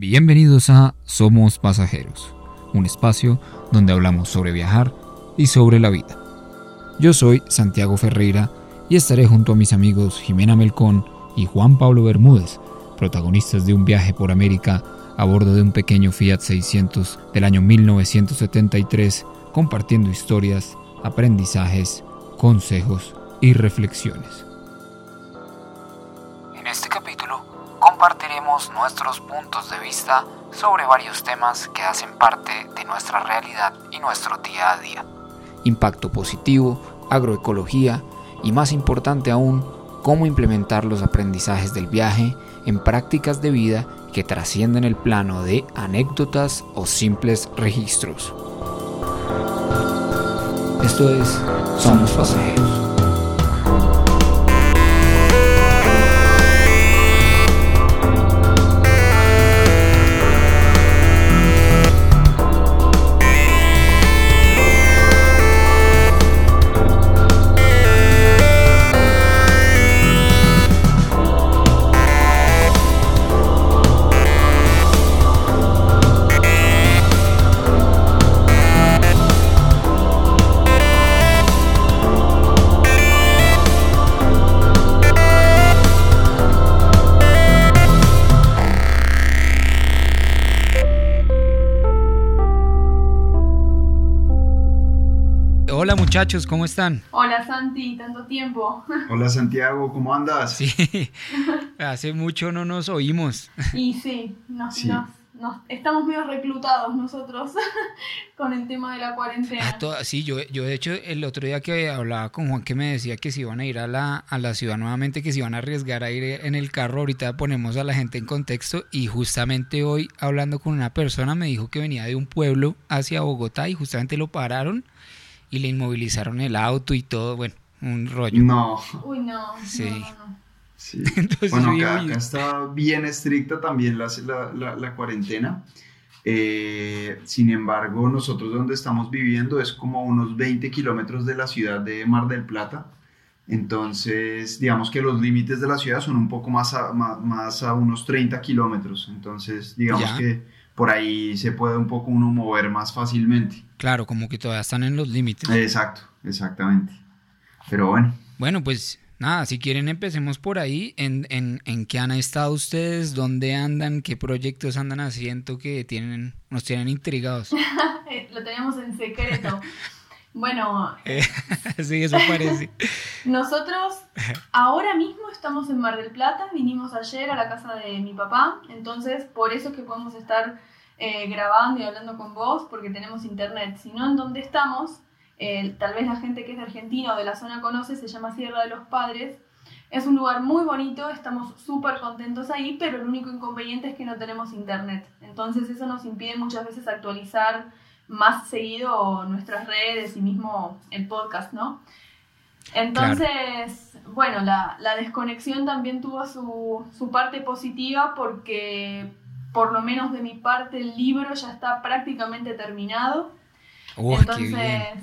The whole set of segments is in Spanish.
Bienvenidos a Somos Pasajeros, un espacio donde hablamos sobre viajar y sobre la vida. Yo soy Santiago Ferreira y estaré junto a mis amigos Jimena Melcón y Juan Pablo Bermúdez, protagonistas de un viaje por América a bordo de un pequeño Fiat 600 del año 1973, compartiendo historias, aprendizajes, consejos y reflexiones. En este capítulo compartiremos nuestros puntos de vista sobre varios temas que hacen parte de nuestra realidad y nuestro día a día. Impacto positivo, agroecología y más importante aún, cómo implementar los aprendizajes del viaje en prácticas de vida que trascienden el plano de anécdotas o simples registros. Esto es Somos Pasajeros. Muchachos, ¿cómo están? Hola Santi, tanto tiempo. Hola Santiago, ¿cómo andas? Sí, hace mucho no nos oímos. Y sí, nos, Sí. nos- nos- estamos medio reclutados nosotros con el tema de la cuarentena. Ah, to- sí, yo, yo de hecho el otro día que hablaba con Juan que me decía que se iban a ir a la, a la ciudad nuevamente, que se iban a arriesgar a ir en el carro, ahorita ponemos a la gente en contexto y justamente hoy hablando con una persona me dijo que venía de un pueblo hacia Bogotá y justamente lo pararon y le inmovilizaron el auto y todo, bueno, un rollo. No, Uy, no, Sí. no, no, no. sí. Entonces, Bueno, acá, está bien estricta también la, la- la- la cuarentena. Eh, sin embargo, nosotros donde estamos viviendo es como a unos 20 kilómetros de la ciudad de Mar del Plata. Entonces, digamos que los límites de la ciudad son un poco más a, más, a unos 30 kilómetros. Entonces, digamos Ya. que por ahí se puede un poco uno mover más fácilmente. Claro, como que todavía están en los límites. Exacto, exactamente. Pero bueno. Bueno, pues nada, si quieren empecemos por ahí. ¿En, en, en qué han estado ustedes? ¿Dónde andan? ¿Qué proyectos andan haciendo que tienen, nos tienen intrigados? Lo tenemos en secreto. Bueno, Eh, sí, eso parece. nosotros ahora mismo estamos en Mar del Plata, vinimos ayer a la casa de mi papá, entonces por eso es que podemos estar eh, grabando y hablando con vos, porque tenemos internet. Si no, en donde estamos, eh, tal vez la gente que es de Argentina o de la zona conoce, se llama Sierra de los Padres. Es un lugar muy bonito, estamos súper contentos ahí, pero el único inconveniente es que no tenemos internet. Entonces eso nos impide muchas veces actualizar más seguido nuestras redes y mismo el podcast, ¿no? Entonces, bueno, la, la desconexión también tuvo su, su parte positiva porque por lo menos de mi parte el libro ya está prácticamente terminado. Oh, Entonces,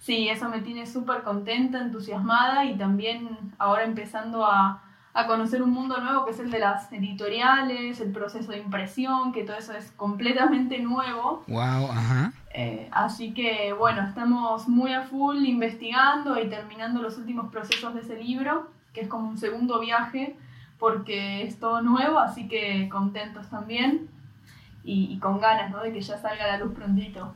sí, eso me tiene súper contenta, entusiasmada y también ahora empezando a, a conocer un mundo nuevo que es el de las editoriales, el proceso de impresión, que todo eso es completamente nuevo. Wow, ajá. Eh, así que bueno, estamos muy a full investigando y terminando los últimos procesos de ese libro, que es como un segundo viaje, porque es todo nuevo, así que contentos también y, y con ganas ¿no? de que ya salga la luz prontito.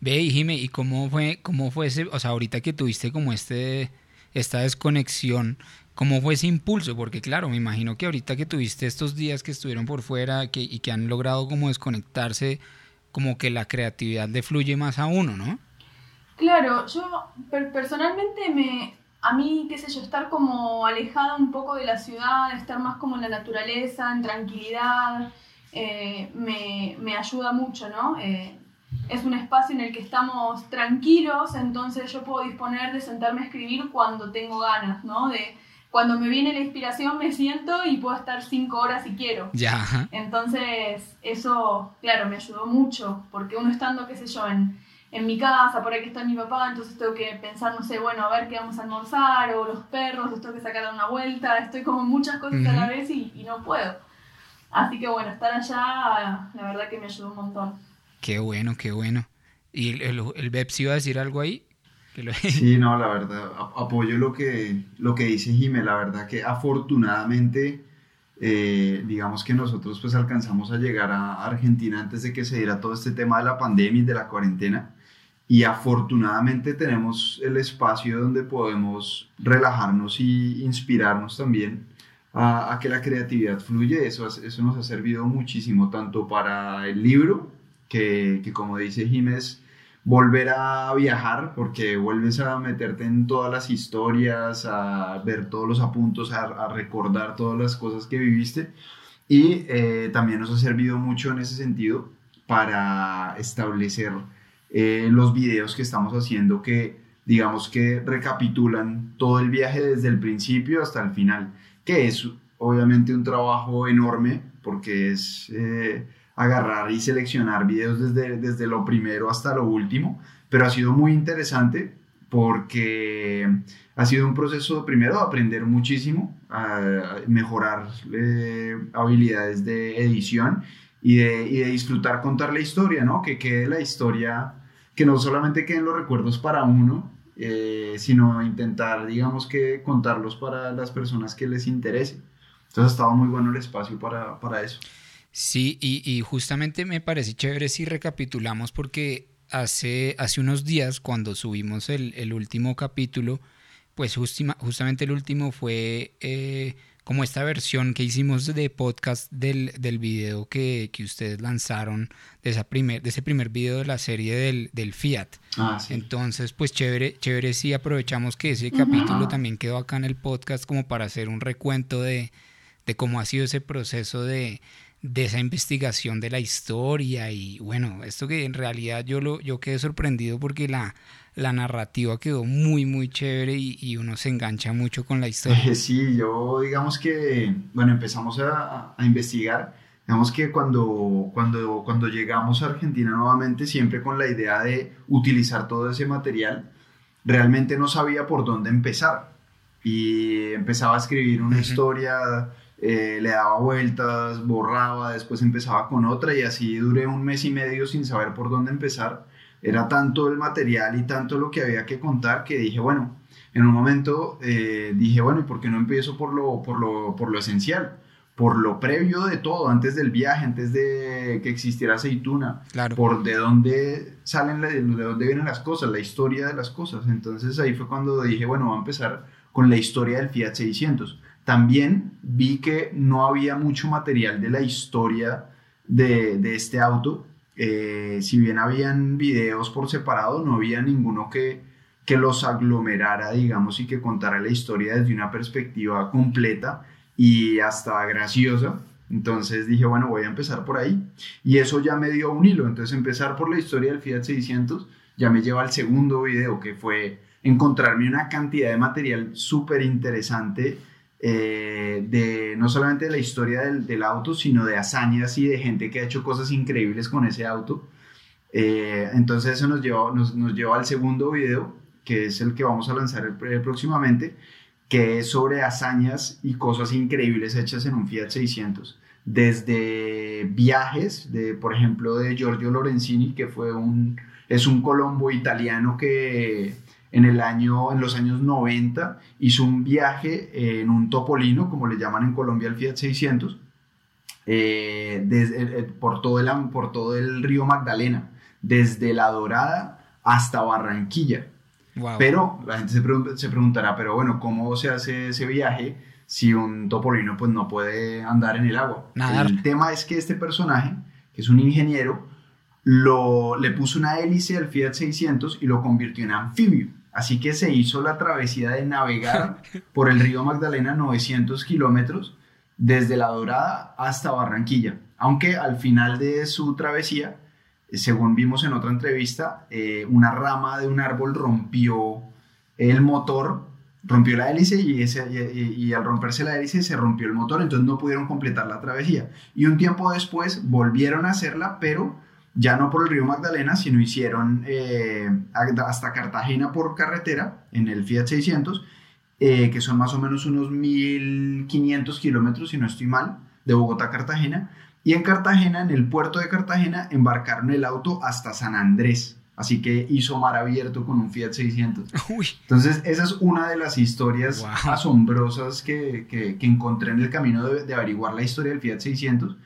Ve, y Jime, ¿y cómo fue, cómo fue ese, o sea, ahorita que tuviste como este, esta desconexión, cómo fue ese impulso? Porque claro, me imagino que ahorita que tuviste estos días que estuvieron por fuera que, y que han logrado como desconectarse, como que la creatividad le fluye más a uno, ¿no? Claro, yo per- personalmente me, a mí, qué sé yo, estar como alejada un poco de la ciudad, estar más como en la naturaleza, en tranquilidad, eh, me, me ayuda mucho, ¿no? Eh, es un espacio en el que estamos tranquilos, entonces yo puedo disponer de sentarme a escribir cuando tengo ganas, ¿no? De cuando me viene la inspiración me siento y puedo estar cinco horas si quiero. Ya. Entonces, eso, claro, me ayudó mucho, porque uno estando, qué sé yo, en, en mi casa, por ahí que está mi papá, entonces tengo que pensar, no sé, bueno, a ver qué vamos a almorzar, o los perros, los tengo que sacar a una vuelta, estoy como en muchas cosas a la vez y, y no puedo. Así que bueno, estar allá, la verdad que me ayudó un montón. Qué bueno, qué bueno. ¿Y el, el, el BEPS iba a decir algo ahí? Sí, no, la verdad, apoyo lo que, lo que dice Jimé, la verdad que afortunadamente, eh, digamos que nosotros pues alcanzamos a llegar a Argentina antes de que se diera todo este tema de la pandemia y de la cuarentena, y afortunadamente tenemos el espacio donde podemos relajarnos y inspirarnos también a, que la creatividad fluye, eso, eso nos ha servido muchísimo, tanto para el libro, que, que como dice Jiménez, volver a viajar porque vuelves a meterte en todas las historias, a ver todos los apuntos, a, recordar todas las cosas que viviste. Y eh, también nos ha servido mucho en ese sentido para establecer eh, los videos que estamos haciendo que digamos que recapitulan todo el viaje desde el principio hasta el final, que es obviamente un trabajo enorme porque es... Eh, agarrar y seleccionar videos desde, desde lo primero hasta lo último, pero ha sido muy interesante porque ha sido un proceso primero de aprender muchísimo, a mejorar eh, habilidades de edición y de, y de, disfrutar contar la historia, ¿no? Que quede la historia, que no solamente queden los recuerdos para uno, eh, sino intentar, digamos que contarlos para las personas que les interese. Entonces ha estado muy bueno el espacio para, para eso. Sí, y, justamente me parece chévere si recapitulamos porque hace, hace unos días cuando subimos el, último capítulo, pues justamente el último fue eh, como esta versión que hicimos de podcast del, del video que, ustedes lanzaron, de, esa primer, de ese primer video de la serie del, Fiat. Ah, sí. Entonces, pues chévere, chévere si aprovechamos que ese capítulo también quedó acá en el podcast como para hacer un recuento de, de cómo ha sido ese proceso de de esa investigación de la historia y bueno, esto que en realidad yo, lo, yo quedé sorprendido porque la, la narrativa quedó muy, muy chévere y, uno se engancha mucho con la historia. Sí, yo digamos que, bueno, empezamos a, a, investigar, digamos que cuando, cuando, cuando llegamos a Argentina nuevamente, siempre con la idea de utilizar todo ese material, realmente no sabía por dónde empezar y empezaba a escribir una historia eh, le daba vueltas, borraba, después empezaba con otra y así duré un mes y medio sin saber por dónde empezar. Era tanto el material y tanto lo que había que contar que dije, bueno, en un momento eh, dije, bueno, ¿y por qué no empiezo por lo, por lo, por lo esencial? por lo previo de todo, antes del viaje, antes de que existiera aceituna, claro. por de dónde salen, de dónde vienen las cosas, la historia de las cosas. Entonces ahí fue cuando dije, bueno, voy a empezar con la historia del Fiat 600. También vi que no había mucho material de la historia de, este auto. Eh, si bien habían videos por separado, no había ninguno que, que los aglomerara, digamos, y que contara la historia desde una perspectiva completa y hasta graciosa. Entonces dije, bueno, voy a empezar por ahí. Y eso ya me dio un hilo. Entonces empezar por la historia del Fiat 600 ya me lleva al segundo video, que fue encontrarme una cantidad de material súper interesante eh, de no solamente de la historia del, auto, sino de hazañas y de gente que ha hecho cosas increíbles con ese auto. Eh, entonces eso nos lleva, nos, nos lleva al segundo video, que es el que vamos a lanzar próximamente, que es sobre hazañas y cosas increíbles hechas en un Fiat 600. Desde viajes, de, por ejemplo, de Giorgio Lorenzini, que fue un, es un colombo italiano que en, el año, en los años 90 hizo un viaje en un topolino, como le llaman en Colombia el Fiat 600, eh, desde, eh, por, todo el, por todo el río Magdalena, desde La Dorada hasta Barranquilla. Pero la gente se, se, preguntará, pero bueno, ¿cómo se hace ese viaje si un topolino pues no puede andar en el agua? El tema es que este personaje, que es un ingeniero, lo, le puso una hélice al Fiat 600 y lo convirtió en anfibio. Así que se hizo la travesía de navegar por el río Magdalena 900 kilómetros desde La Dorada hasta Barranquilla. Aunque al final de su travesía, según vimos en otra entrevista, eh, una rama de un árbol rompió el motor, rompió la hélice y, y, al romperse la hélice se rompió el motor, entonces no pudieron completar la travesía. Y un tiempo después volvieron a hacerla, pero ya no por el río Magdalena, sino hicieron eh, hasta Cartagena por carretera en el Fiat 600, eh, que son más o menos unos 1500 kilómetros, si no estoy mal, de Bogotá a Cartagena, y en Cartagena, en el puerto de Cartagena, embarcaron el auto hasta San Andrés. Así que hizo mar abierto con un Fiat 600. Entonces, esa es una de las historias asombrosas que, que, encontré en el camino de, de, averiguar la historia del Fiat 600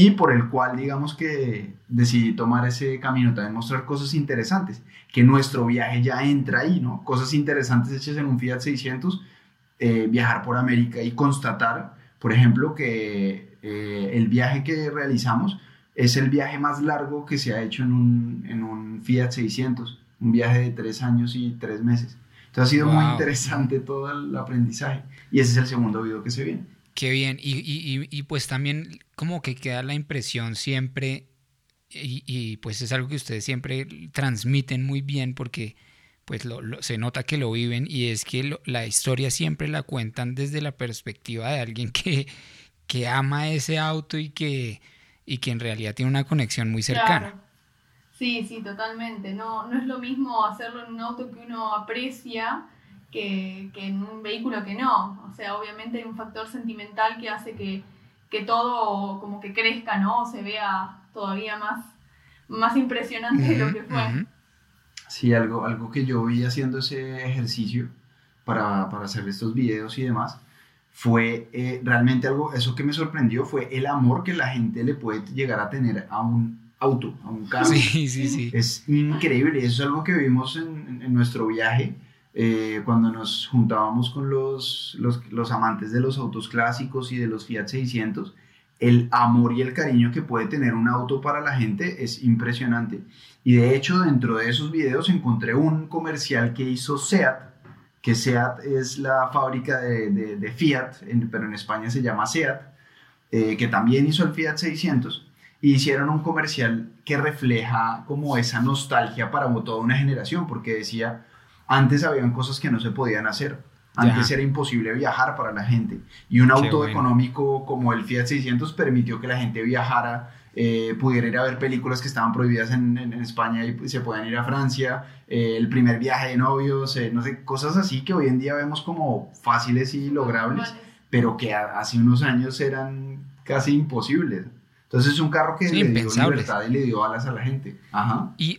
y por el cual, digamos que decidí tomar ese camino, también mostrar cosas interesantes, que nuestro viaje ya entra ahí, ¿no? Cosas interesantes hechas en un Fiat 600, eh, viajar por América y constatar, por ejemplo, que eh, el viaje que realizamos es el viaje más largo que se ha hecho en un, en un Fiat 600, un viaje de tres años y tres meses. Entonces ha sido muy interesante todo el aprendizaje y ese es el segundo video que se viene. Qué bien, y, y, y, pues también como que queda la impresión siempre, y, pues es algo que ustedes siempre transmiten muy bien porque pues lo, se nota que lo viven y es que la historia siempre la cuentan desde la perspectiva de alguien que, que ama ese auto y que y que en realidad tiene una conexión muy cercana. Sí, sí, totalmente. No, no es lo mismo hacerlo en un auto que uno aprecia que, en un vehículo que no. O sea, obviamente hay un factor sentimental que hace que, todo como que crezca, ¿no? Se vea todavía más, más impresionante de lo que fue. Sí, algo, algo que yo vi haciendo ese ejercicio para, para hacer estos videos y demás fue eh, realmente algo, eso que me sorprendió fue el amor que la gente le puede llegar a tener a un auto, a un carro. Sí, sí, sí. Es increíble, eso es algo que vimos en, en nuestro viaje. Eh, cuando nos juntábamos con los, los, amantes de los autos clásicos y de los Fiat 600, el amor y el cariño que puede tener un auto para la gente es impresionante. Y de hecho, dentro de esos videos encontré un comercial que hizo SEAT, que SEAT es la fábrica de, Fiat, pero en España se llama SEAT, eh, que también hizo el Fiat 600, y hicieron un comercial que refleja como esa nostalgia para toda una generación, porque decía, antes habían cosas que no se podían hacer, antes era imposible viajar para la gente, y un auto económico como el Fiat 600 permitió que la gente viajara eh, pudiera ir a ver películas que estaban prohibidas en, en, España y se puedan ir a Francia, eh, el primer viaje de novios, eh, no sé, cosas así que hoy en día vemos como fáciles y logrables, pero que hace unos años eran casi imposibles. Entonces es un carro que le dio libertad y le dio alas a la gente. Ajá. Y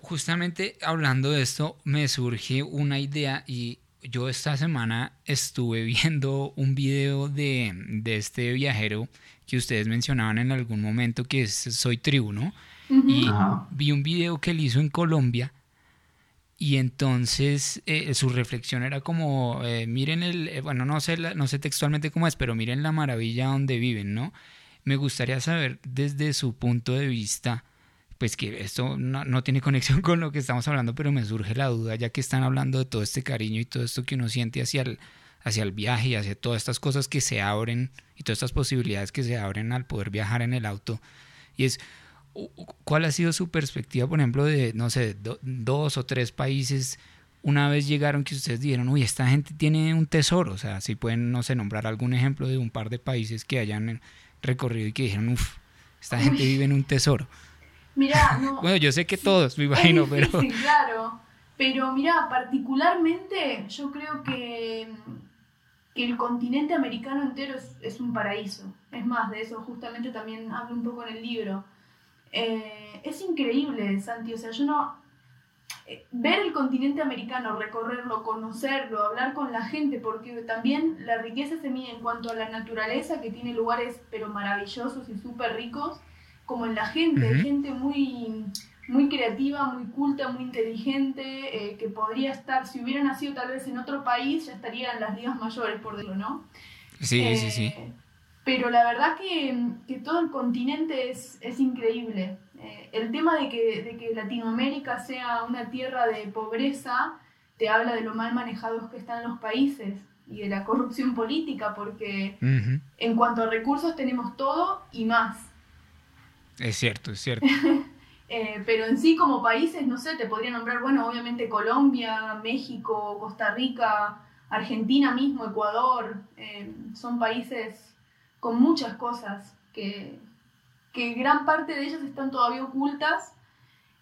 justamente hablando de esto, me surge una idea y yo esta semana estuve viendo un video de, de este viajero que ustedes mencionaban en algún momento, que es Soy Tribu, ¿no? Y vi un video que él hizo en Colombia y entonces eh, su reflexión era como, eh, miren el, eh, bueno, no sé, no sé textualmente cómo es, pero miren la maravilla donde viven, ¿no? Me gustaría saber desde su punto de vista, pues que esto no, no, tiene conexión con lo que estamos hablando, pero me surge la duda, ya que están hablando de todo este cariño y todo esto que uno siente hacia el, hacia el viaje y hacia todas estas cosas que se abren y todas estas posibilidades que se abren al poder viajar en el auto. Y es, ¿cuál ha sido su perspectiva, por ejemplo, de, no sé, dos o tres países? Una vez llegaron que ustedes dijeron, uy, esta gente tiene un tesoro. O sea, si pueden, no sé, nombrar algún ejemplo de un par de países que hayan recorrido y que dijeron, uff, esta gente vive en un tesoro. Mira, no. bueno, yo sé que todos, me imagino, pero. claro. Pero mira, particularmente yo creo que el continente americano entero es, un paraíso. Es más, de eso justamente también hablo un poco en el libro. Eh, es increíble, Santi, o sea, yo no... Ver el continente americano, recorrerlo, conocerlo, hablar con la gente, porque también la riqueza se mide en cuanto a la naturaleza, que tiene lugares pero maravillosos y súper ricos, como en la gente, gente muy muy creativa, muy culta, muy inteligente, eh, que podría estar, si hubiera nacido tal vez en otro país, ya estaría en las ligas mayores, por decirlo, ¿no? Sí, sí, sí. Eh, pero la verdad que, que todo el continente es, es increíble. Eh, el tema de que, de que Latinoamérica sea una tierra de pobreza te habla de lo mal manejados que están los países y de la corrupción política, porque en cuanto a recursos tenemos todo y más. Es cierto, es cierto. Eh, pero en sí como países, no sé, te podría nombrar, bueno, obviamente Colombia, México, Costa Rica, Argentina mismo, Ecuador, eh, son países con muchas cosas que, que, gran parte de ellas están todavía ocultas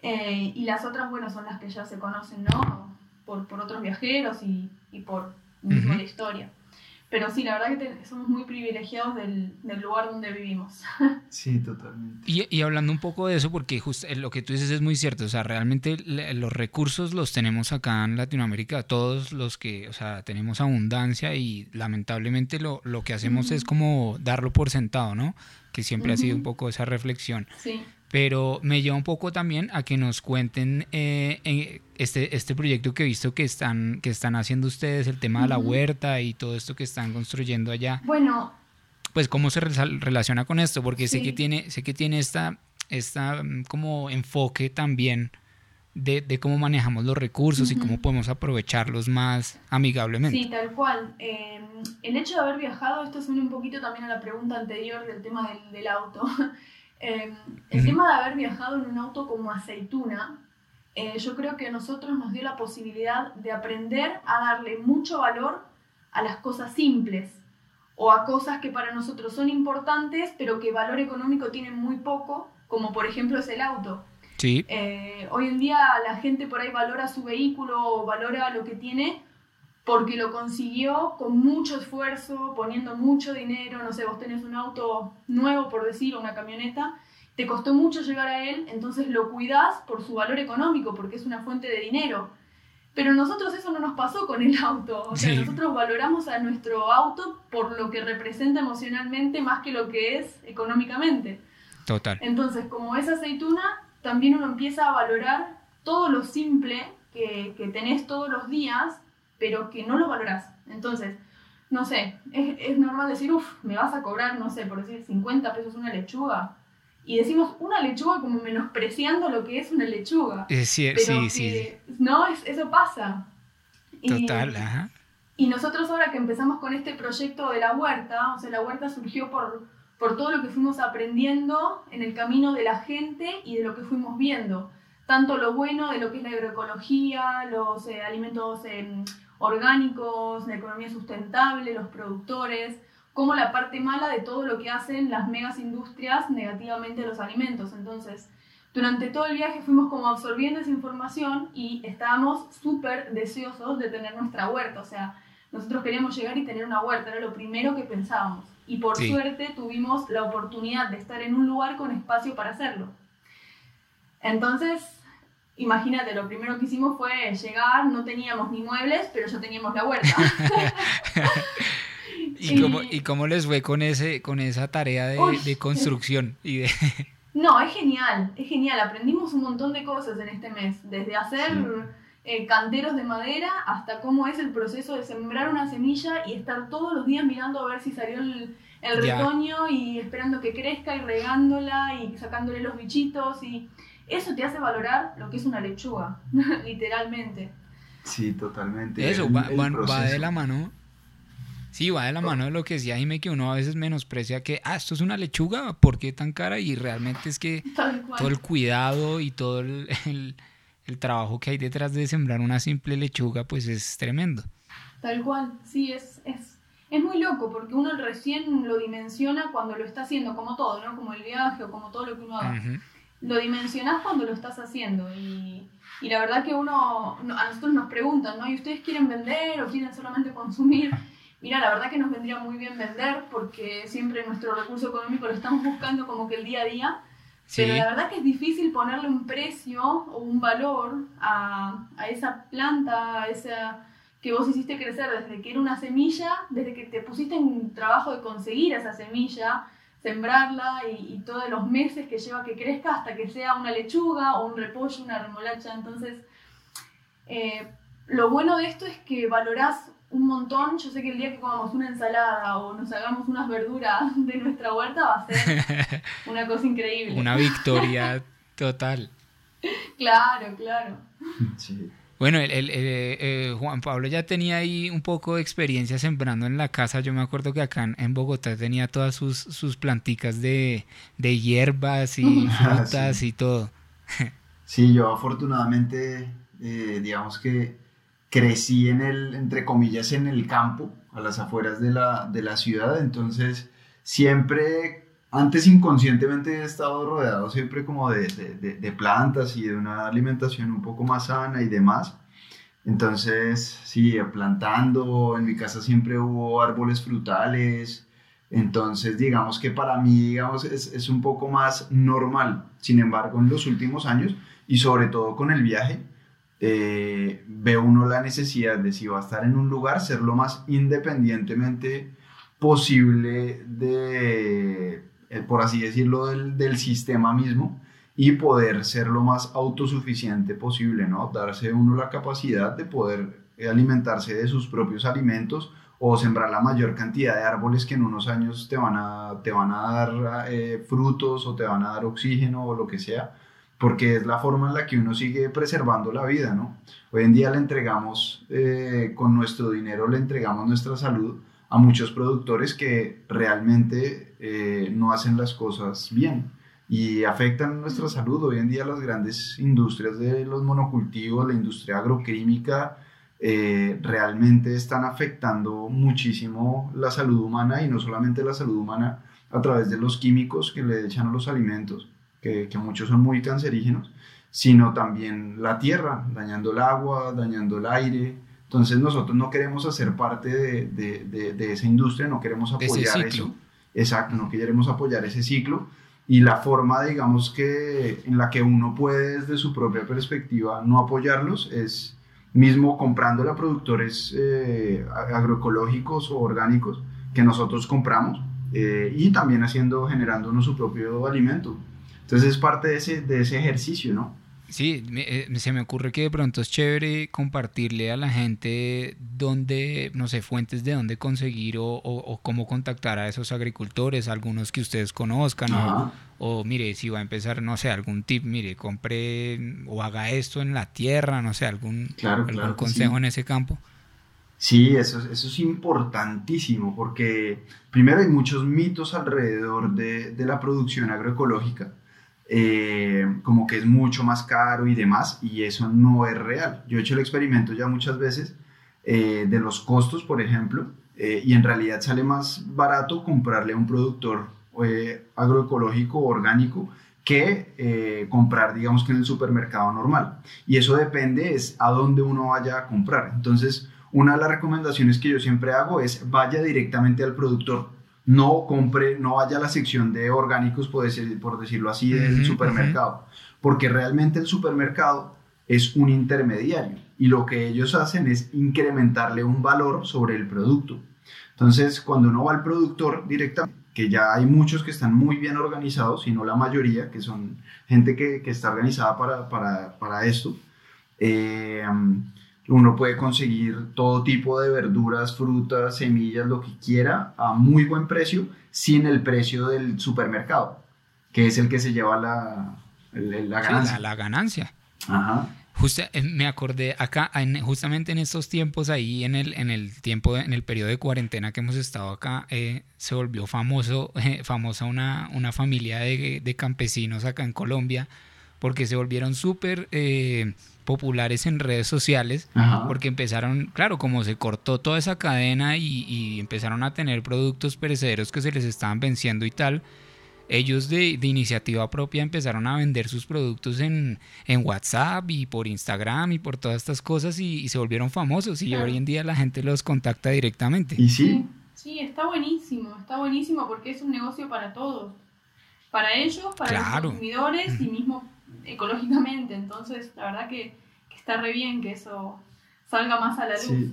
eh, y las otras, bueno, son las que ya se conocen, ¿no? Por, por otros viajeros y, y por mismo la historia. Pero sí, la verdad que somos muy privilegiados del, del, lugar donde vivimos. Sí, totalmente. Y, y, hablando un poco de eso, porque justo lo que tú dices es muy cierto, o sea, realmente los recursos los tenemos acá en Latinoamérica, todos los que, o sea, tenemos abundancia y lamentablemente lo, lo que hacemos es como darlo por sentado, ¿no? Que siempre ha sido un poco esa reflexión. Sí pero me lleva un poco también a que nos cuenten eh, este, este proyecto que he visto que están, que están haciendo ustedes, el tema de la huerta y todo esto que están construyendo allá. Bueno. Pues cómo se relaciona con esto, porque sé que tiene, sé que tiene esta, esta mm, como enfoque también de, de cómo manejamos los recursos y cómo podemos aprovecharlos más amigablemente. Sí, tal cual. Eh, el hecho de haber viajado, esto suena un poquito también a la pregunta anterior del tema del, del auto. Em, el tema de haber viajado en un auto como aceituna, eh, yo creo que a nosotros nos dio la posibilidad de aprender a darle mucho valor a las cosas simples o a cosas que para nosotros son importantes, pero que valor económico tienen muy poco, como por ejemplo es el auto. Sí. Eh, hoy en día la gente por ahí valora su vehículo o valora lo que tiene porque lo consiguió con mucho esfuerzo, poniendo mucho dinero, no sé, vos tenés un auto nuevo, por decir, una camioneta, te costó mucho llegar a él, entonces lo cuidás por su valor económico, porque es una fuente de dinero. Pero nosotros eso no nos pasó con el auto, o sea, nosotros valoramos a nuestro auto por lo que representa emocionalmente más que lo que es económicamente. Total. Entonces, como es aceituna, también uno empieza a valorar todo lo simple que, que tenés todos los días pero que no lo valoras. Entonces, no sé, es, normal decir, uff, me vas a cobrar, no sé, por decir 50 pesos una lechuga. Y decimos una lechuga como menospreciando lo que es una lechuga. Eh, sí, sí, sí. No, es, eso pasa. Total, y, ajá. Y nosotros ahora que empezamos con este proyecto de la huerta, o sea, la huerta surgió por, por todo lo que fuimos aprendiendo en el camino de la gente y de lo que fuimos viendo. Tanto lo bueno de lo que es la agroecología, los eh, alimentos eh, orgánicos, la economía sustentable, los productores, como la parte mala de todo lo que hacen las megas industrias negativamente a los alimentos. Entonces, durante todo el viaje fuimos como absorbiendo esa información y estábamos súper deseosos de tener nuestra huerta. O sea, nosotros queríamos llegar y tener una huerta, era lo primero que pensábamos. Y por suerte tuvimos la oportunidad de estar en un lugar con espacio para hacerlo. Entonces, Imagínate, lo primero que hicimos fue llegar, no teníamos ni muebles, pero ya teníamos la huerta. ¿Y, Cómo, ¿Y, Cómo, les fue con, ese, con esa tarea de, construcción? Y de... No, es genial, es genial. Aprendimos un montón de cosas en este mes, desde hacer eh, canteros de madera hasta cómo es el proceso de sembrar una semilla y estar todos los días mirando a ver si salió el, el retoño y esperando que crezca y regándola y sacándole los bichitos y eso te hace valorar lo que es una lechuga, literalmente. Sí, totalmente. Eso va, de la mano. Sí, va de la mano de lo que decía Jimé, que uno a veces menosprecia que, ah, esto es una lechuga, ¿por qué tan cara? Y realmente es que todo el cuidado y todo el, el, trabajo que hay detrás de sembrar una simple lechuga, pues es tremendo. Tal cual, sí, es, es, es muy loco, porque uno recién lo dimensiona cuando lo está haciendo, como todo, ¿no? Como el viaje o como todo lo que uno haga lo dimensionás cuando lo estás haciendo. Y, y, la verdad que uno, a nosotros nos preguntan, ¿no? ¿Y ustedes quieren vender o quieren solamente consumir? Mira, la verdad que nos vendría muy bien vender porque siempre nuestro recurso económico lo estamos buscando como que el día a día. Pero la verdad que es difícil ponerle un precio o un valor a, a esa planta, a esa que vos hiciste crecer desde que era una semilla, desde que te pusiste en trabajo de conseguir esa semilla, sembrarla y, todos los meses que lleva que crezca hasta que sea una lechuga o un repollo, una remolacha. Entonces, eh, lo bueno de esto es que valorás un montón. Yo sé que el día que comamos una ensalada o nos hagamos unas verduras de nuestra huerta va a ser una cosa increíble. Una victoria total. Claro, claro. Sí. Bueno, el, el, eh, Juan Pablo ya tenía ahí un poco de experiencia sembrando en la casa. Yo me acuerdo que acá en Bogotá tenía todas sus, sus planticas de, de hierbas y ah, frutas y todo. sí, yo afortunadamente, eh, digamos que crecí en el, entre comillas, en el campo, a las afueras de la, de la ciudad. Entonces, siempre antes inconscientemente he estado rodeado siempre como de, de, de, plantas y de una alimentación un poco más sana y demás, Entonces, sí, plantando, en mi casa siempre hubo árboles frutales, entonces digamos que para mí, digamos, es, es un poco más normal. Sin embargo, en los últimos años, y sobre todo con el viaje, eh, ve uno la necesidad de si va a estar en un lugar, ser lo más independientemente posible de, por así decirlo, del, del, sistema mismo y poder ser lo más autosuficiente posible, ¿no? Darse uno la capacidad de poder alimentarse de sus propios alimentos o sembrar la mayor cantidad de árboles que en unos años te van a, te van a dar eh, frutos o te van a dar oxígeno o lo que sea porque es la forma en la que uno sigue preservando la vida, ¿no? Hoy en día le entregamos, eh, con nuestro dinero le entregamos nuestra salud a muchos productores que realmente eh, no hacen las cosas bien y afectan nuestra salud. Hoy en día las grandes industrias de los monocultivos, la industria agroquímica, eh, realmente están afectando muchísimo la salud humana y no solamente la salud humana a través de los químicos que le echan a los alimentos, que, muchos son muy cancerígenos, sino también la tierra, dañando el agua, dañando el aire. Entonces nosotros no queremos hacer parte de, de, de, esa industria, no queremos apoyar eso. Exacto, no queremos apoyar ese ciclo. Y la forma, digamos, que en la que uno puede desde su propia perspectiva no apoyarlos es mismo comprando a productores eh, agroecológicos o orgánicos que nosotros compramos eh, y también haciendo, generando uno su propio alimento. Entonces es parte de ese, de ese ejercicio, ¿no? Sí, eh, se me ocurre que de pronto es chévere compartirle a la gente dónde, no sé, fuentes de dónde conseguir o, cómo contactar a esos agricultores, algunos que ustedes conozcan, o, mire, si va a empezar, no sé, algún tip, mire, compre o haga esto en la tierra, no sé, algún, algún consejo en ese campo. Sí, eso, eso es importantísimo porque primero hay muchos mitos alrededor de, de la producción agroecológica eh, como que es mucho más caro y demás, y eso no es real. Yo he hecho el experimento ya muchas veces eh, de los costos, por ejemplo, eh, y en realidad sale más barato comprarle a un productor agroecológico orgánico que comprar, digamos que en el supermercado normal. Y eso depende es a dónde uno vaya a comprar. Entonces, una de las recomendaciones que yo siempre hago es vaya directamente al productor no compre, no vaya a la sección de orgánicos, por, por decirlo así, del supermercado, porque realmente el supermercado es un intermediario y lo que ellos hacen es incrementarle un valor sobre el producto. Entonces, cuando uno va al productor directamente, que ya hay muchos que están muy bien organizados, y no la mayoría, que son gente que, está organizada para, para, para esto, eh, uno puede conseguir todo tipo de verduras, frutas, semillas, lo que quiera a muy buen precio, sin el precio del supermercado, que es el que se lleva la, la ganancia. la, ganancia. Ajá. Eh, me acordé acá, justamente en estos tiempos, ahí en el, en el tiempo, en el periodo de cuarentena que hemos estado acá, eh, se volvió famoso, eh, famosa una, una familia de, de, campesinos acá en Colombia, porque se volvieron súper populares en redes sociales, porque empezaron, claro, como se cortó toda esa cadena y, empezaron a tener productos perecederos que se les estaban venciendo y tal, ellos de, iniciativa propia empezaron a vender sus productos en, WhatsApp y por Instagram y por todas estas cosas y, se volvieron famosos y hoy en día la gente los contacta directamente. ¿Y sí? Sí, está buenísimo, está buenísimo porque es un negocio para todos, para ellos, para los consumidores y mismo ecológicamente. Entonces, la verdad que, está re bien que eso salga más a la luz.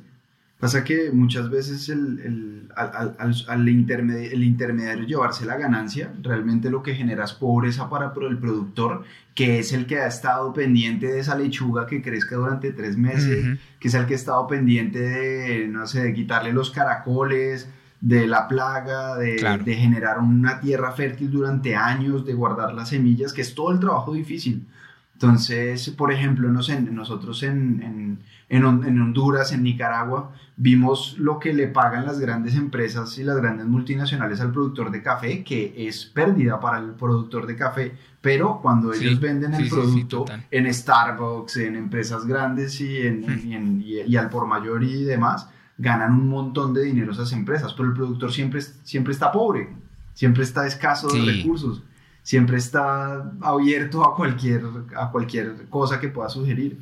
Pasa que muchas veces el, el, al, al, el intermediario llevarse la ganancia, realmente lo que genera es pobreza para el productor, que es el que ha estado pendiente de esa lechuga que crezca durante tres meses, que es el que ha estado pendiente de, no sé, de quitarle los caracoles, de la plaga, de, de, generar una tierra fértil durante años, de guardar las semillas, que es todo el trabajo difícil. Entonces, por ejemplo, nosotros en, en, Honduras, en Nicaragua, vimos lo que le pagan las grandes empresas y las grandes multinacionales al productor de café, que es pérdida para el productor de café, pero cuando ellos venden el producto en Starbucks, en empresas grandes y, en, y, al por mayor y demás, ganan un montón de dinero esas empresas, pero el productor siempre, siempre está pobre, siempre está escaso de recursos, siempre está abierto a cualquier, a cualquier cosa que pueda sugerir.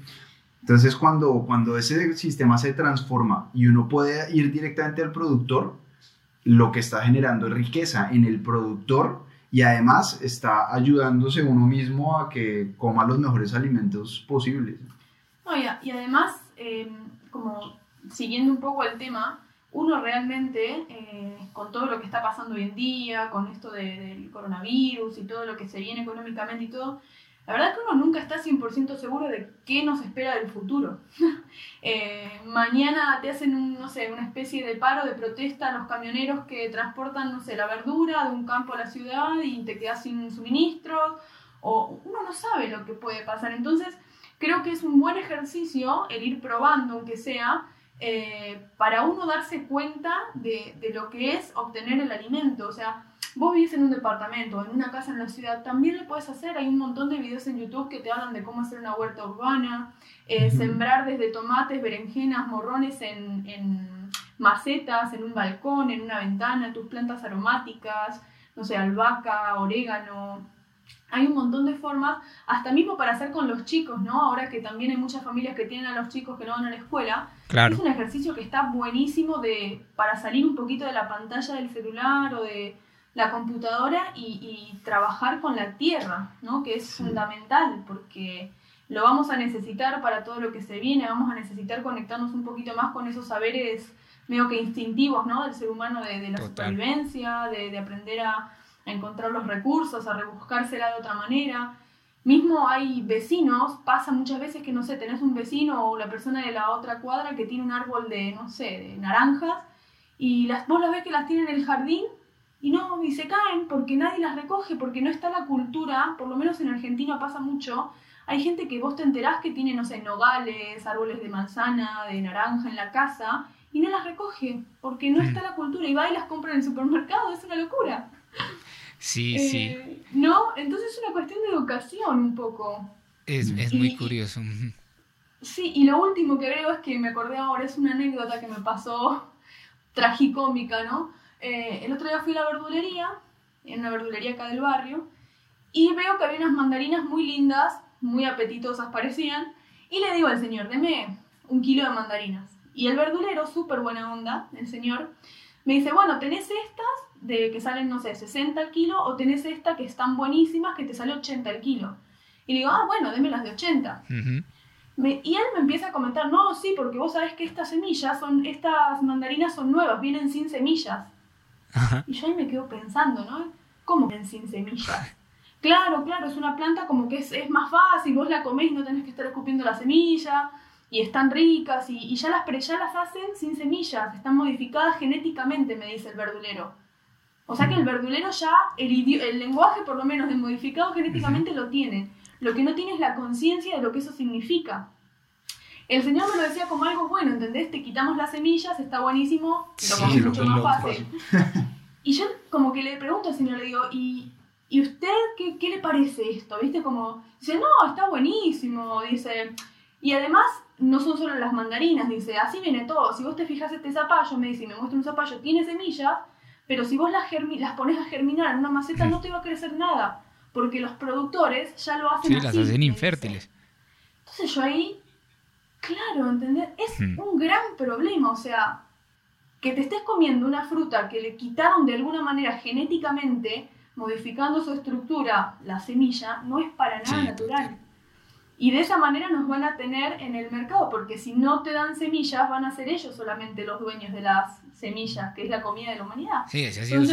Entonces, cuando, cuando ese sistema se transforma y uno puede ir directamente al productor, lo que está generando es riqueza en el productor y además está ayudándose uno mismo a que coma los mejores alimentos posibles. y, además, eh, como siguiendo un poco el tema, uno realmente, eh, con todo lo que está pasando hoy en día, con esto del coronavirus y todo lo que se viene económicamente y todo, la verdad es que uno nunca está 100% seguro de qué nos espera del futuro. Eh, mañana te hacen, un, no sé, una especie de paro, de protesta a los camioneros que transportan, no sé, la verdura de un campo a la ciudad y te quedas sin suministros, o uno no sabe lo que puede pasar. Entonces, creo que es un buen ejercicio el ir probando, aunque sea, eh, para uno darse cuenta de, de lo que es obtener el alimento. O sea, Vos vivís en un departamento, en una casa en la ciudad, también lo puedes hacer. Hay un montón de videos en YouTube que te hablan de cómo hacer una huerta urbana, eh, sembrar desde tomates, berenjenas, morrones en, en, macetas, en un balcón, en una ventana, tus plantas aromáticas, no sé, albahaca, orégano. Hay un montón de formas, hasta mismo para hacer con los chicos, ¿no? Ahora que también hay muchas familias que tienen a los chicos que no van a la escuela. Claro. Es un ejercicio que está buenísimo de, para salir un poquito de la pantalla del celular o de, la computadora y, trabajar con la tierra, ¿no? que es fundamental porque lo vamos a necesitar para todo lo que se viene, vamos a necesitar conectarnos un poquito más con esos saberes medio que instintivos ¿no? del ser humano, de, la supervivencia, de, aprender a, encontrar los recursos, a rebuscársela de otra manera. Mismo hay vecinos, pasa muchas veces que, no sé, tenés un vecino o la persona de la otra cuadra que tiene un árbol de, no sé, de naranjas y las, vos las ves que las tiene en el jardín y no, y se caen porque nadie las recoge, porque no está la cultura, por lo menos en Argentina pasa mucho. Hay gente que vos te enterás que tiene, no sé, nogales, árboles de manzana, de naranja en la casa, y no las recoge, porque no está la cultura, y va y las compra en el supermercado, es una locura. Sí, sí. Eh, ¿No? Entonces es una cuestión de educación un poco. Es, es muy curioso. Sí, y lo último que agrego es que me acordé ahora, es una anécdota que me pasó tragicómica, ¿no? Eh, el otro día fui a la verdulería, en una verdulería acá del barrio, y veo que había unas mandarinas muy lindas, muy apetitosas parecían, y le digo al señor, deme un kilo de mandarinas. Y el verdulero, súper buena onda, el señor, me dice, bueno, tenés estas de que salen, no sé, 60 al kilo, o tenés estas que están buenísimas que te sale 80 al kilo. Y le digo, ah, bueno, deme las de 80. y él me empieza a comentar, no, sí, porque vos sabés que estas semillas son, estas mandarinas son nuevas, vienen sin semillas. Y yo ahí me quedo pensando, ¿no? ¿Cómo ven sin semillas? Claro, claro, es una planta como que es, más fácil, vos la comés y no tenés que estar escupiendo la semilla, y están ricas, y, ya, las, ya las hacen sin semillas, están modificadas genéticamente, me dice el verdulero. O sea que el verdulero ya, el, el lenguaje por lo menos de modificado genéticamente lo tiene. Lo que no tiene es la conciencia de lo que eso significa. El Señor me lo decía como algo bueno, ¿entendés? Te quitamos las semillas, está buenísimo, lo sí, mucho más fácil. y yo como que le pregunto al Señor, le digo, ¿y, ¿y usted qué, qué, le parece esto? ¿Viste? Como, dice, no, está buenísimo, dice. Y además, no son solo las mandarinas, dice, así viene todo. Si vos te fijas este zapallo, me dice, me muestra un zapallo, tiene semillas, pero si vos las, las pones a germinar en una maceta, no te va a crecer nada, porque los productores ya lo hacen sí, las hacen infértiles. Entonces yo ahí Claro, ¿entendés? Es hmm. un gran problema, o sea, que te estés comiendo una fruta que le quitaron de alguna manera genéticamente, modificando su estructura, la semilla, no es para nada natural. Y de esa manera nos van a tener en el mercado, porque si no te dan semillas, van a ser ellos solamente los dueños de las semillas, que es la comida de la humanidad. Sí, esa ha sido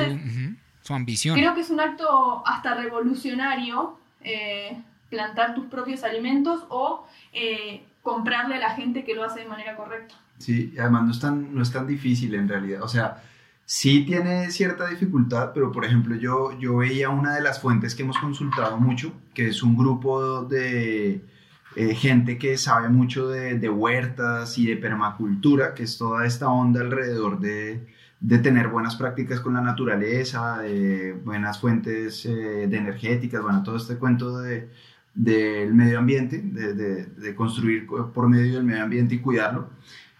su, ambición. Creo que es un acto hasta revolucionario eh, plantar tus propios alimentos o eh, comprarle a la gente que lo hace de manera correcta. Sí, además no es tan, no es tan difícil en realidad. O sea, sí tiene cierta dificultad, pero por ejemplo yo, yo veía una de las fuentes que hemos consultado mucho, que es un grupo de eh, gente que sabe mucho de, huertas y de permacultura, que es toda esta onda alrededor de, tener buenas prácticas con la naturaleza, de buenas fuentes eh, de energéticas, bueno, todo este cuento de, del medio ambiente, de, construir por medio del medio ambiente y cuidarlo,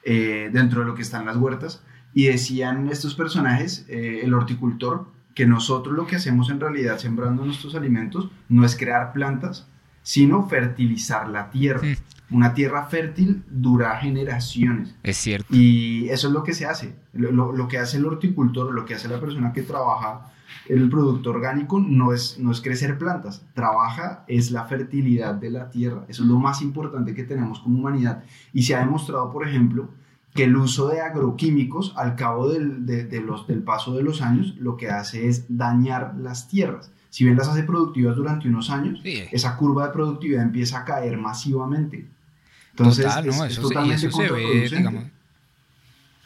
eh, dentro de lo que están las huertas. Y decían estos personajes, el horticultor, que nosotros lo que hacemos en realidad sembrando nuestros alimentos no es crear plantas, sino fertilizar la tierra. Una tierra fértil dura generaciones. Es cierto. Y eso es lo que se hace. Lo, lo, que hace el horticultor, lo que hace la persona que trabaja el producto orgánico no es, no es crecer plantas, trabaja es la fertilidad de la tierra. Eso es lo más importante que tenemos como humanidad. Y se ha demostrado, por ejemplo, que el uso de agroquímicos al cabo del, de, los, del paso de los años lo que hace es dañar las tierras. Si bien las hace productivas durante unos años, esa curva de productividad empieza a caer masivamente. Entonces, es, totalmente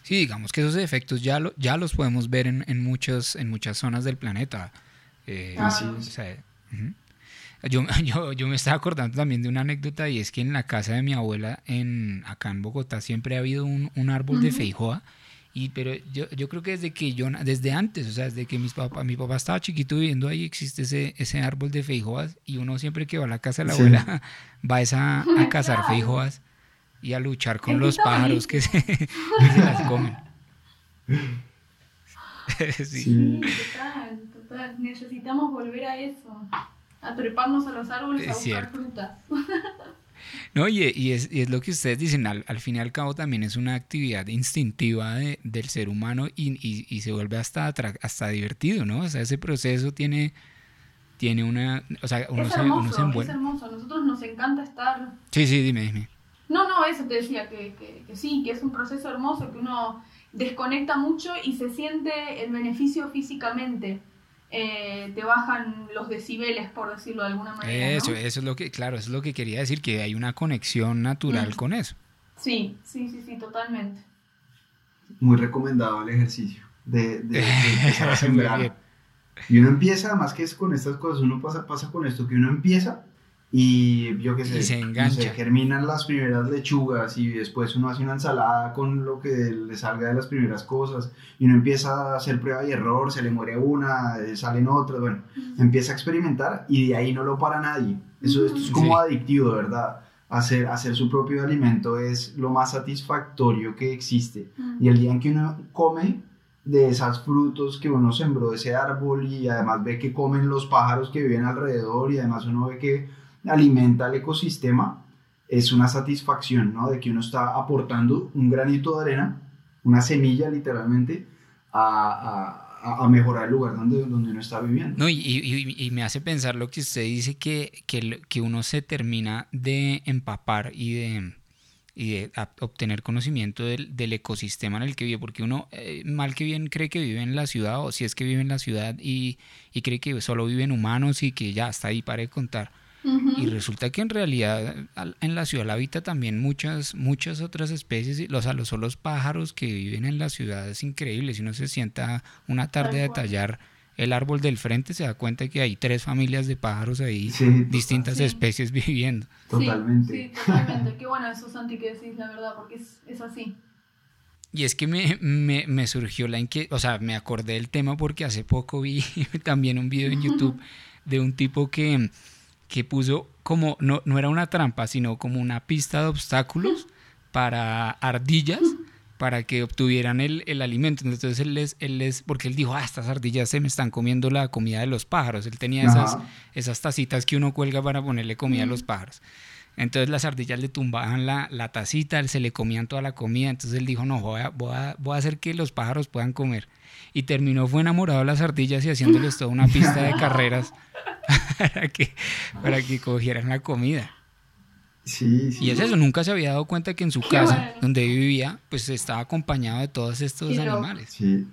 Sí, digamos que esos efectos ya, lo, ya los podemos ver en, en, muchos, en muchas zonas del planeta. Eh, yo, yo, yo, me estaba acordando también de una anécdota y es que en la casa de mi abuela, en, acá en Bogotá, siempre ha habido un, un árbol de feijoa. Y, pero yo, yo creo que desde que yo, desde antes, o sea, desde que mis papá, mi papá estaba chiquito viviendo ahí, existe ese, ese árbol de feijoas y uno siempre que va a la casa de la abuela va a, a cazar feijoas y a luchar con los pájaros que se, las comen. sí. total, total. Necesitamos volver a eso, a treparnos a los árboles a buscar frutas. No, y, y, es, y, es, lo que ustedes dicen, al, al, fin y al cabo también es una actividad instintiva de, del ser humano y, y, y, se vuelve hasta, hasta divertido, ¿no? O sea, ese proceso tiene, tiene una... O sea, uno, es hermoso, se, uno se Es hermoso, a nosotros nos encanta estar... Sí, sí, dime, dime. No, no, eso te decía, que, que, sí, que es un proceso hermoso, que uno desconecta mucho y se siente el beneficio físicamente. Eh, te bajan los decibeles, por decirlo de alguna manera. Eso, eso es lo que, claro, eso es lo que quería decir, que hay una conexión natural mm. con eso. Sí, sí, sí, sí, totalmente. Muy recomendado el ejercicio de, de, empezar a sembrar. y uno empieza, más que es con estas cosas, uno pasa, pasa con esto, que uno empieza y yo qué sé, se, germinan las primeras lechugas y después uno hace una ensalada con lo que le salga de las primeras cosas y uno empieza a hacer prueba y error, se le muere una, eh, salen otras, bueno, empieza a experimentar y de ahí no lo para nadie. Eso, esto es como adictivo, de verdad. Hacer, hacer su propio alimento es lo más satisfactorio que existe. Y el día en que uno come de esos frutos que uno sembró de ese árbol y además ve que comen los pájaros que viven alrededor y además uno ve que alimenta al ecosistema, es una satisfacción, ¿no? De que uno está aportando un granito de arena, una semilla literalmente, a, a, mejorar el lugar donde, donde uno está viviendo. No, y, y, me hace pensar lo que usted dice, que, que, que uno se termina de empapar y de, y de obtener conocimiento del, del, ecosistema en el que vive, porque uno eh, mal que bien cree que vive en la ciudad, o si es que vive en la ciudad y, y cree que solo viven humanos y que ya está ahí para contar. Y resulta que en realidad en la ciudad habita también muchas, muchas otras especies, los, son los pájaros que viven en la ciudad, es increíble, si uno se sienta una tarde a detallar el árbol del frente, se da cuenta que hay tres familias de pájaros ahí, distintas especies viviendo. Totalmente. Sí, totalmente. Qué bueno eso, Santi, que decís la verdad, porque es, es así. Y es que me, me, me surgió la inquietud, o sea, me acordé del tema porque hace poco vi también un video en YouTube de un tipo que que puso como, no, no era una trampa, sino como una pista de obstáculos para ardillas para que obtuvieran el, el, alimento. Entonces él les, él les, porque él dijo, ah, estas ardillas se me están comiendo la comida de los pájaros. Él tenía esas, esas tacitas que uno cuelga para ponerle comida a los pájaros. Entonces las ardillas le tumbaban la, la, tacita, se le comían toda la comida. Entonces él dijo, no, voy a, voy a, voy a hacer que los pájaros puedan comer. Y terminó, fue enamorado de las ardillas y haciéndoles toda una pista de carreras para, que, para que cogieran la comida. Sí, sí. Y es eso, nunca se había dado cuenta que en su casa, donde vivía, pues estaba acompañado de todos estos animales. Sí.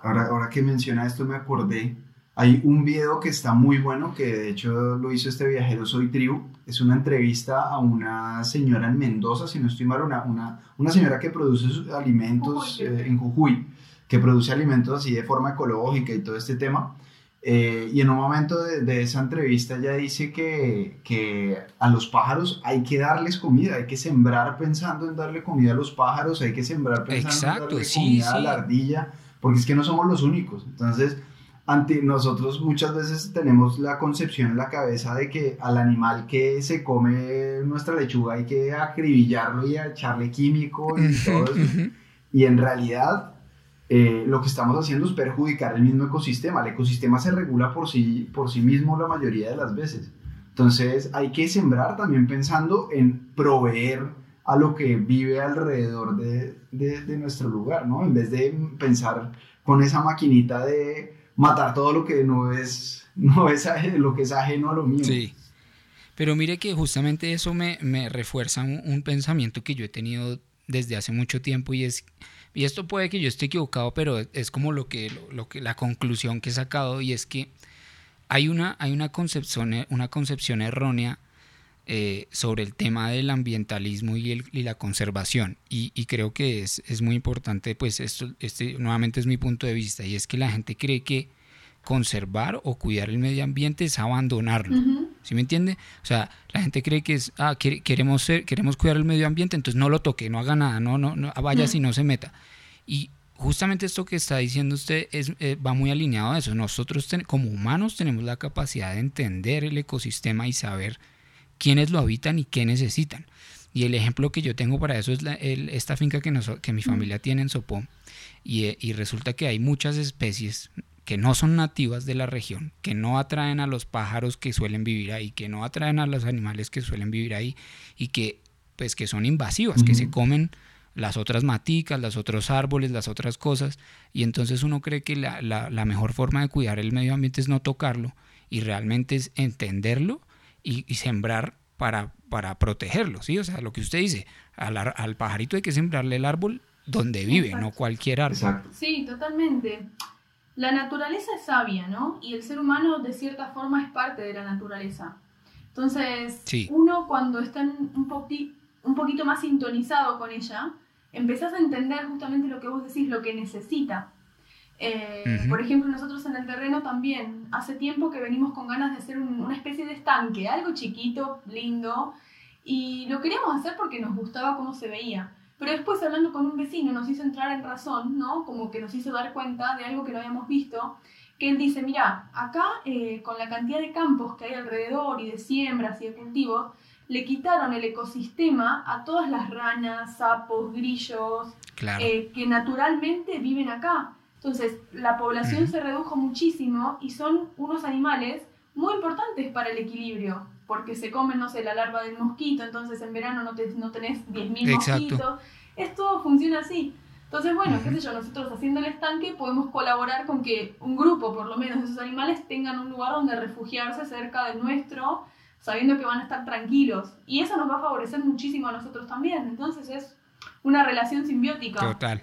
Ahora, ahora que menciona esto me acordé, hay un video que está muy bueno, que de hecho lo hizo este viajero Soy Tribu, es una entrevista a una señora en Mendoza, si no estoy mal, una, una, una señora que produce sus alimentos eh, en Jujuy, que produce alimentos así de forma ecológica y todo este tema. Eh, y en un momento de, esa entrevista ella dice que, que, a los pájaros hay que darles comida, hay que sembrar pensando en darle comida a los pájaros, hay que sembrar pensando en darle comida a la ardilla, porque es que no somos los únicos. Entonces, ante nosotros muchas veces tenemos la concepción en la cabeza de que al animal que se come nuestra lechuga hay que acribillarlo y echarle químico y todo eso. Y en realidad eh, lo que estamos haciendo es perjudicar el mismo ecosistema. El ecosistema se regula por sí, por sí mismo la mayoría de las veces. Entonces hay que sembrar también pensando en proveer a lo que vive alrededor de, de, nuestro lugar, ¿no? En vez de pensar con esa maquinita de matar todo lo que no es, no es lo que es ajeno a lo mío. Sí. Pero mire que justamente eso me, me refuerza un, pensamiento que yo he tenido desde hace mucho tiempo y es y esto puede que yo esté equivocado, pero es como lo que, lo, que la conclusión que he sacado y es que hay una, hay una concepción, una concepción errónea eh, sobre el tema del ambientalismo y, el, y la conservación. Y, y, creo que es, es muy importante, pues esto este nuevamente es mi punto de vista, y es que la gente cree que conservar o cuidar el medio ambiente es abandonarlo. ¿Sí me entiende? O sea, la gente cree que es, ah, queremos, ser, queremos cuidar el medio ambiente, entonces no lo toque, no haga nada, no, no, no vaya si no se meta. Y justamente esto que está diciendo usted es, eh, va muy alineado a eso. Nosotros como humanos tenemos la capacidad de entender el ecosistema y saber quiénes lo habitan y qué necesitan. Y el ejemplo que yo tengo para eso es esta finca que, que mi familia tiene en Sopó. Y, eh, y, resulta que hay muchas especies que no son nativas de la región, que no atraen a los pájaros que suelen vivir ahí, que no atraen a los animales que suelen vivir ahí y que pues que son invasivas, que se comen las otras maticas, los otros árboles, las otras cosas, y entonces uno cree que la, la, mejor forma de cuidar el medio ambiente es no tocarlo, y realmente es entenderlo y, sembrar para, para protegerlo, ¿sí? O sea, lo que usted dice, al, al pajarito hay que sembrarle el árbol donde vive, no cualquier árbol. Sí, totalmente. La naturaleza es sabia, ¿no? Y el ser humano de cierta forma es parte de la naturaleza. Entonces, uno cuando está un, un poquito más sintonizado con ella, empezás a entender justamente lo que vos decís, lo que necesita. Eh, por ejemplo, nosotros en el terreno también, hace tiempo que venimos con ganas de hacer una especie de estanque, algo chiquito, lindo, y lo queríamos hacer porque nos gustaba cómo se veía. Pero después hablando con un vecino nos hizo entrar en razón, ¿no? Como que nos hizo dar cuenta de algo que no habíamos visto, que él dice, mira, acá eh, con la cantidad de campos que hay alrededor y de siembras y de cultivos, le quitaron el ecosistema a todas las ranas, sapos, grillos, eh, que naturalmente viven acá. Entonces, la población se redujo muchísimo y son unos animales muy importantes para el equilibrio, porque se comen, no sé, la larva del mosquito, entonces en verano no, te, no tenés 10.000 mosquitos. Esto funciona así. Entonces, bueno, qué sé yo, nosotros haciendo el estanque podemos colaborar con que un grupo, por lo menos, de esos animales tengan un lugar donde refugiarse cerca del nuestro sabiendo que van a estar tranquilos. Y eso nos va a favorecer muchísimo a nosotros también. Entonces es una relación simbiótica. Total.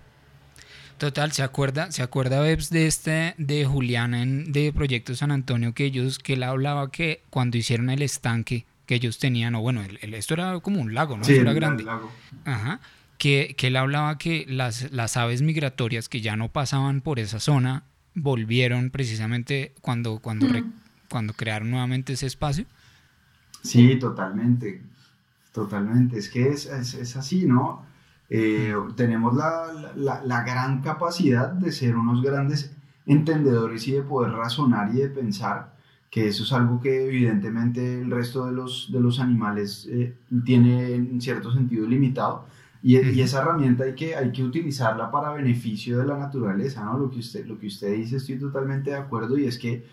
Total, ¿se acuerda, se acuerda Bebs de este, de Juliana en, de Proyecto San Antonio, que ellos, que él hablaba que cuando hicieron el estanque que ellos tenían, o bueno, esto era como un lago, ¿no? Sí, era grande. Lago. Ajá. Que, que él hablaba que las, las aves migratorias que ya no pasaban por esa zona volvieron precisamente cuando, cuando, cuando crearon nuevamente ese espacio Sí, totalmente, totalmente. Es que es, es, así, ¿no? Eh, tenemos la, la, la, gran capacidad de ser unos grandes entendedores y de poder razonar y de pensar, que eso es algo que evidentemente el resto de los, de los animales eh, tiene en cierto sentido limitado. Y, y, esa herramienta hay que, hay que utilizarla para beneficio de la naturaleza, ¿no? Lo que usted, lo que usted dice estoy totalmente de acuerdo y es que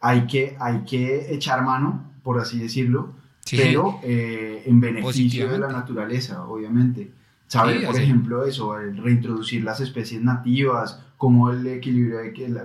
hay que, hay que echar mano, por así decirlo, pero eh, en beneficio de la naturaleza, obviamente. Saber, por ejemplo, eso, reintroducir las especies nativas, cómo, el equilibrio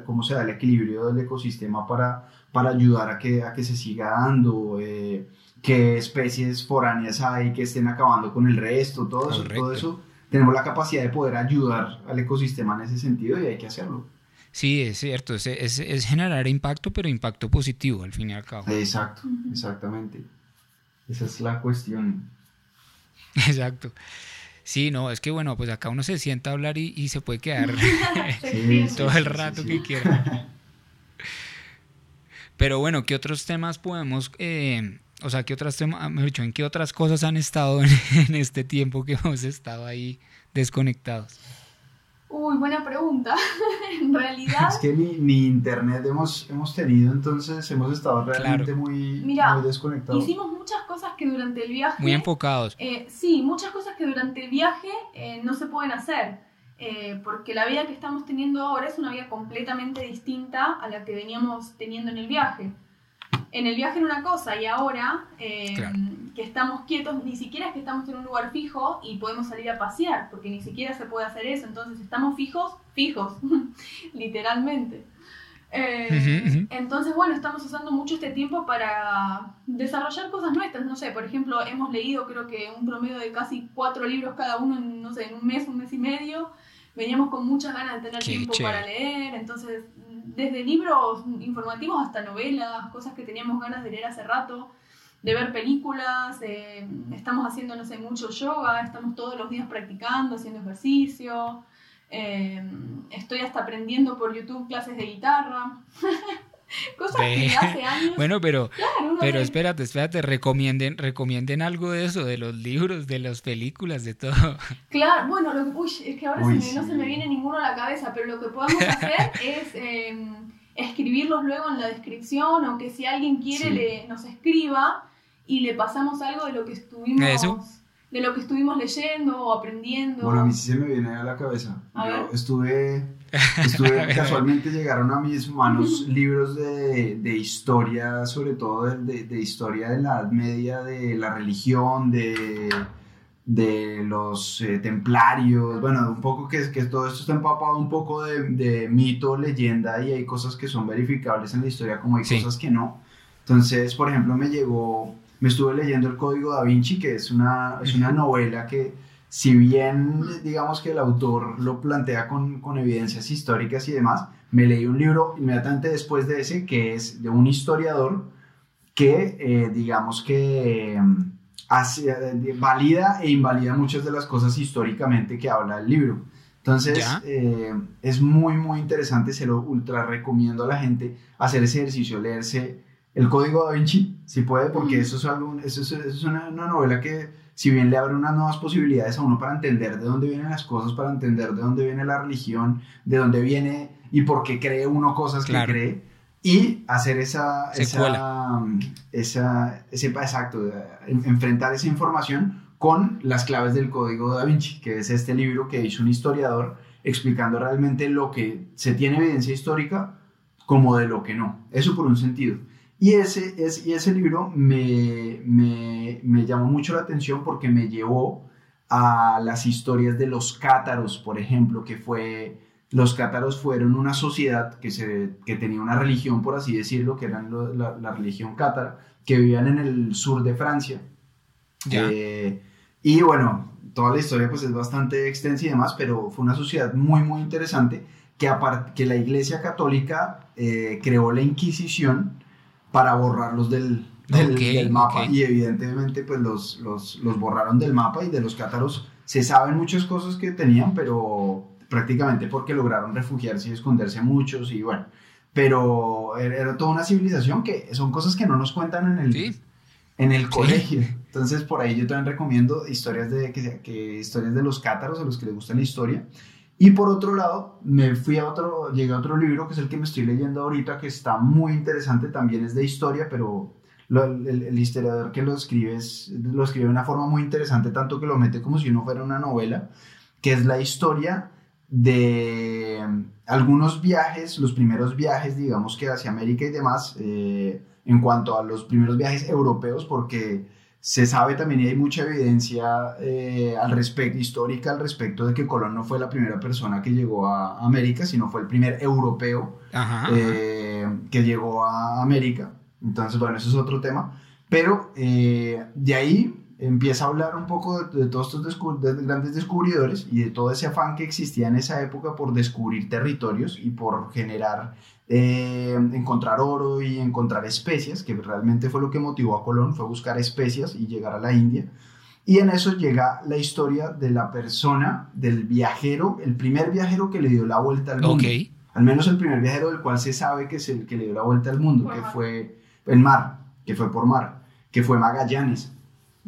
cómo se da el equilibrio del ecosistema para, para ayudar a que, a que se siga dando, eh, qué especies foráneas hay que estén acabando con el resto, todo eso, todo eso. Tenemos la capacidad de poder ayudar al ecosistema en ese sentido y hay que hacerlo. Sí, es cierto, es, es, generar impacto, pero impacto positivo al fin y al cabo. Exacto, exactamente. Esa es la cuestión. Exacto. Sí, no, es que bueno, pues acá uno se sienta a hablar y, se puede quedar todo el rato que quiera. Pero bueno, ¿qué otros temas podemos, eh, o sea, qué otros temas, me dicho, en qué otras cosas han estado en este tiempo que hemos estado ahí desconectados? Uy, buena pregunta. en realidad. Es que ni, internet hemos, hemos tenido, entonces hemos estado realmente muy, desconectados. Hicimos muchas cosas que durante el viaje. Muy enfocados. Eh, sí, muchas cosas que durante el viaje eh, no se pueden hacer. Eh, porque la vida que estamos teniendo ahora es una vida completamente distinta a la que veníamos teniendo en el viaje. en el viaje era una cosa y ahora eh, que estamos quietos, ni siquiera es que estamos en un lugar fijo y podemos salir a pasear, porque ni siquiera se puede hacer eso, entonces estamos fijos, fijos, literalmente. Eh, entonces, bueno, estamos usando mucho este tiempo para desarrollar cosas nuestras. No sé, por ejemplo, hemos leído creo que un promedio de casi cuatro libros cada uno en, no sé, en un mes, un mes y medio. Veníamos con muchas ganas de tener tiempo para leer. Entonces, desde libros informativos hasta novelas, cosas que teníamos ganas de leer hace rato, de ver películas. Eh, estamos haciendo, no sé, mucho yoga. Estamos todos los días practicando, haciendo ejercicio. Em, estoy hasta aprendiendo por YouTube clases de guitarra. Cosas que hace años. Bueno, pero, pero espérate, espérate, recomienden, recomienden algo de eso, de los libros, de las películas, de todo. Claro, bueno, uy, es que ahora no se me viene ninguno a la cabeza, pero lo que podemos hacer es em, escribirlos luego en la descripción o que si alguien quiere le, nos escriba y le pasamos algo de lo que estuvimos de lo que estuvimos leyendo o aprendiendo. Bueno, a mí sí se me viene a la cabeza. Yo estuve, estuve casualmente llegaron a mis manos libros de, de historia, sobre todo de, de, historia de la Edad Media, de la religión, de, de los eh, templarios, bueno, un poco que, que todo esto está empapado un poco de, mito, leyenda y hay cosas que son verificables en la historia como hay cosas que no. Entonces, por ejemplo, me llegó me estuve leyendo El Código da Vinci, que es una, es una novela que, si bien digamos que el autor lo plantea con, con evidencias históricas y demás, me leí un libro inmediatamente después de ese, que es de un historiador que, eh, digamos que hace, eh, valida e invalida muchas de las cosas históricamente que habla el libro. Entonces, eh, es muy, muy interesante, se lo ultra recomiendo a la gente hacer ese ejercicio, leerse el Código da Vinci, si puede, porque eso es, algo, eso es, una, novela que, si bien le abre unas nuevas posibilidades a uno para entender de dónde vienen las cosas, para entender de dónde viene la religión, de dónde viene y por qué cree uno cosas que cree, y hacer esa, esa, esa, ese, exacto, enfrentar esa información con las claves del Código da Vinci, que es este libro que hizo un historiador explicando realmente lo que se tiene evidencia histórica como de lo que no. Eso por un sentido. Y ese, es, y ese libro me, me, me, llamó mucho la atención porque me llevó a las historias de los cátaros, por ejemplo, que fue, los cátaros fueron una sociedad que, se, que tenía una religión, por así decirlo, que eran la, la, religión cátara, que vivían en el sur de Francia. Eh, y bueno, toda la historia pues es bastante extensa y demás, pero fue una sociedad muy, muy interesante que, que la Iglesia Católica eh, creó la Inquisición para borrarlos del, del, mapa. y evidentemente pues los, los, los, borraron del mapa y de los cátaros. Se saben muchas cosas que tenían, pero prácticamente porque lograron refugiarse y esconderse muchos y bueno, pero era, toda una civilización que son cosas que no nos cuentan en el, en el colegio. Entonces por ahí yo también recomiendo historias de, que, que historias de los cátaros, a los que les gusta la historia. Y por otro lado, me fui a otro, llegué a otro libro que es el que me estoy leyendo ahorita, que está muy interesante, también es de historia, pero el, historiador que lo escribe, es, lo escribe de una forma muy interesante, tanto que lo mete como si no fuera una novela, que es la historia de algunos viajes, los primeros viajes, digamos que hacia América y demás, eh, en cuanto a los primeros viajes europeos, porque se sabe también y hay mucha evidencia eh, al respecto, histórica al respecto de que Colón no fue la primera persona que llegó a América, sino fue el primer europeo eh, que llegó a América. Entonces, bueno, eso es otro tema. Pero de ahí empieza a hablar un poco de, todos estos grandes descubridores y de todo ese afán que existía en esa época por descubrir territorios y por generar eh, encontrar oro y encontrar especias, que realmente fue lo que motivó a Colón, fue buscar especias y llegar a la India. Y en eso llega la historia de la persona, del viajero, el primer viajero que le dio la vuelta al mundo. Al menos el primer viajero del cual se sabe que es el que le dio la vuelta al mundo, que fue el mar, que fue por mar, que fue Magallanes.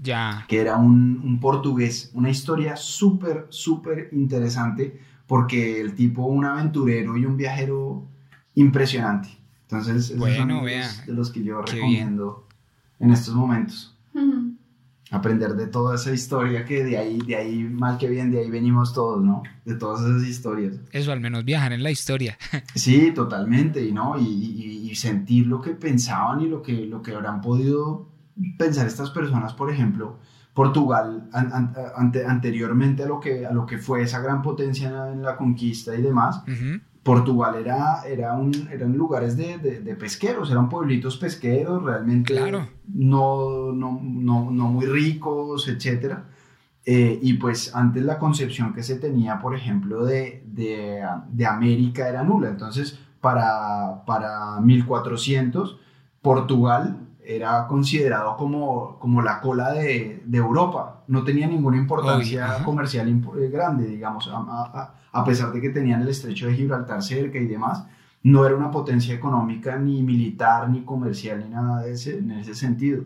Ya. Que era un, un portugués. Una historia súper, súper interesante porque el tipo, un aventurero y un viajero impresionante. Entonces, esos son de los que yo recomiendo en estos momentos. Aprender de toda esa historia que de ahí, de ahí, mal que bien, de ahí venimos todos, ¿no? De todas esas historias. Eso, al menos viajar en la historia. sí, totalmente, y, ¿no? Y, y, sentir lo que pensaban y lo que, lo que habrán podido pensar estas personas, por ejemplo, Portugal anteriormente a lo, que, a lo que fue esa gran potencia en la conquista y demás, Portugal era, era un, eran lugares de, de, pesqueros, eran pueblitos pesqueros, realmente no, no, no, no, muy ricos, etc. Eh, y pues antes la concepción que se tenía, por ejemplo, de, de América era nula. Entonces, para, para 1400, Portugal era considerado como, como la cola de, de Europa. No tenía ninguna importancia comercial eh, grande, digamos, a, a, pesar de que tenían el estrecho de Gibraltar cerca y demás. No era una potencia económica, ni militar, ni comercial, ni nada de ese, en ese sentido.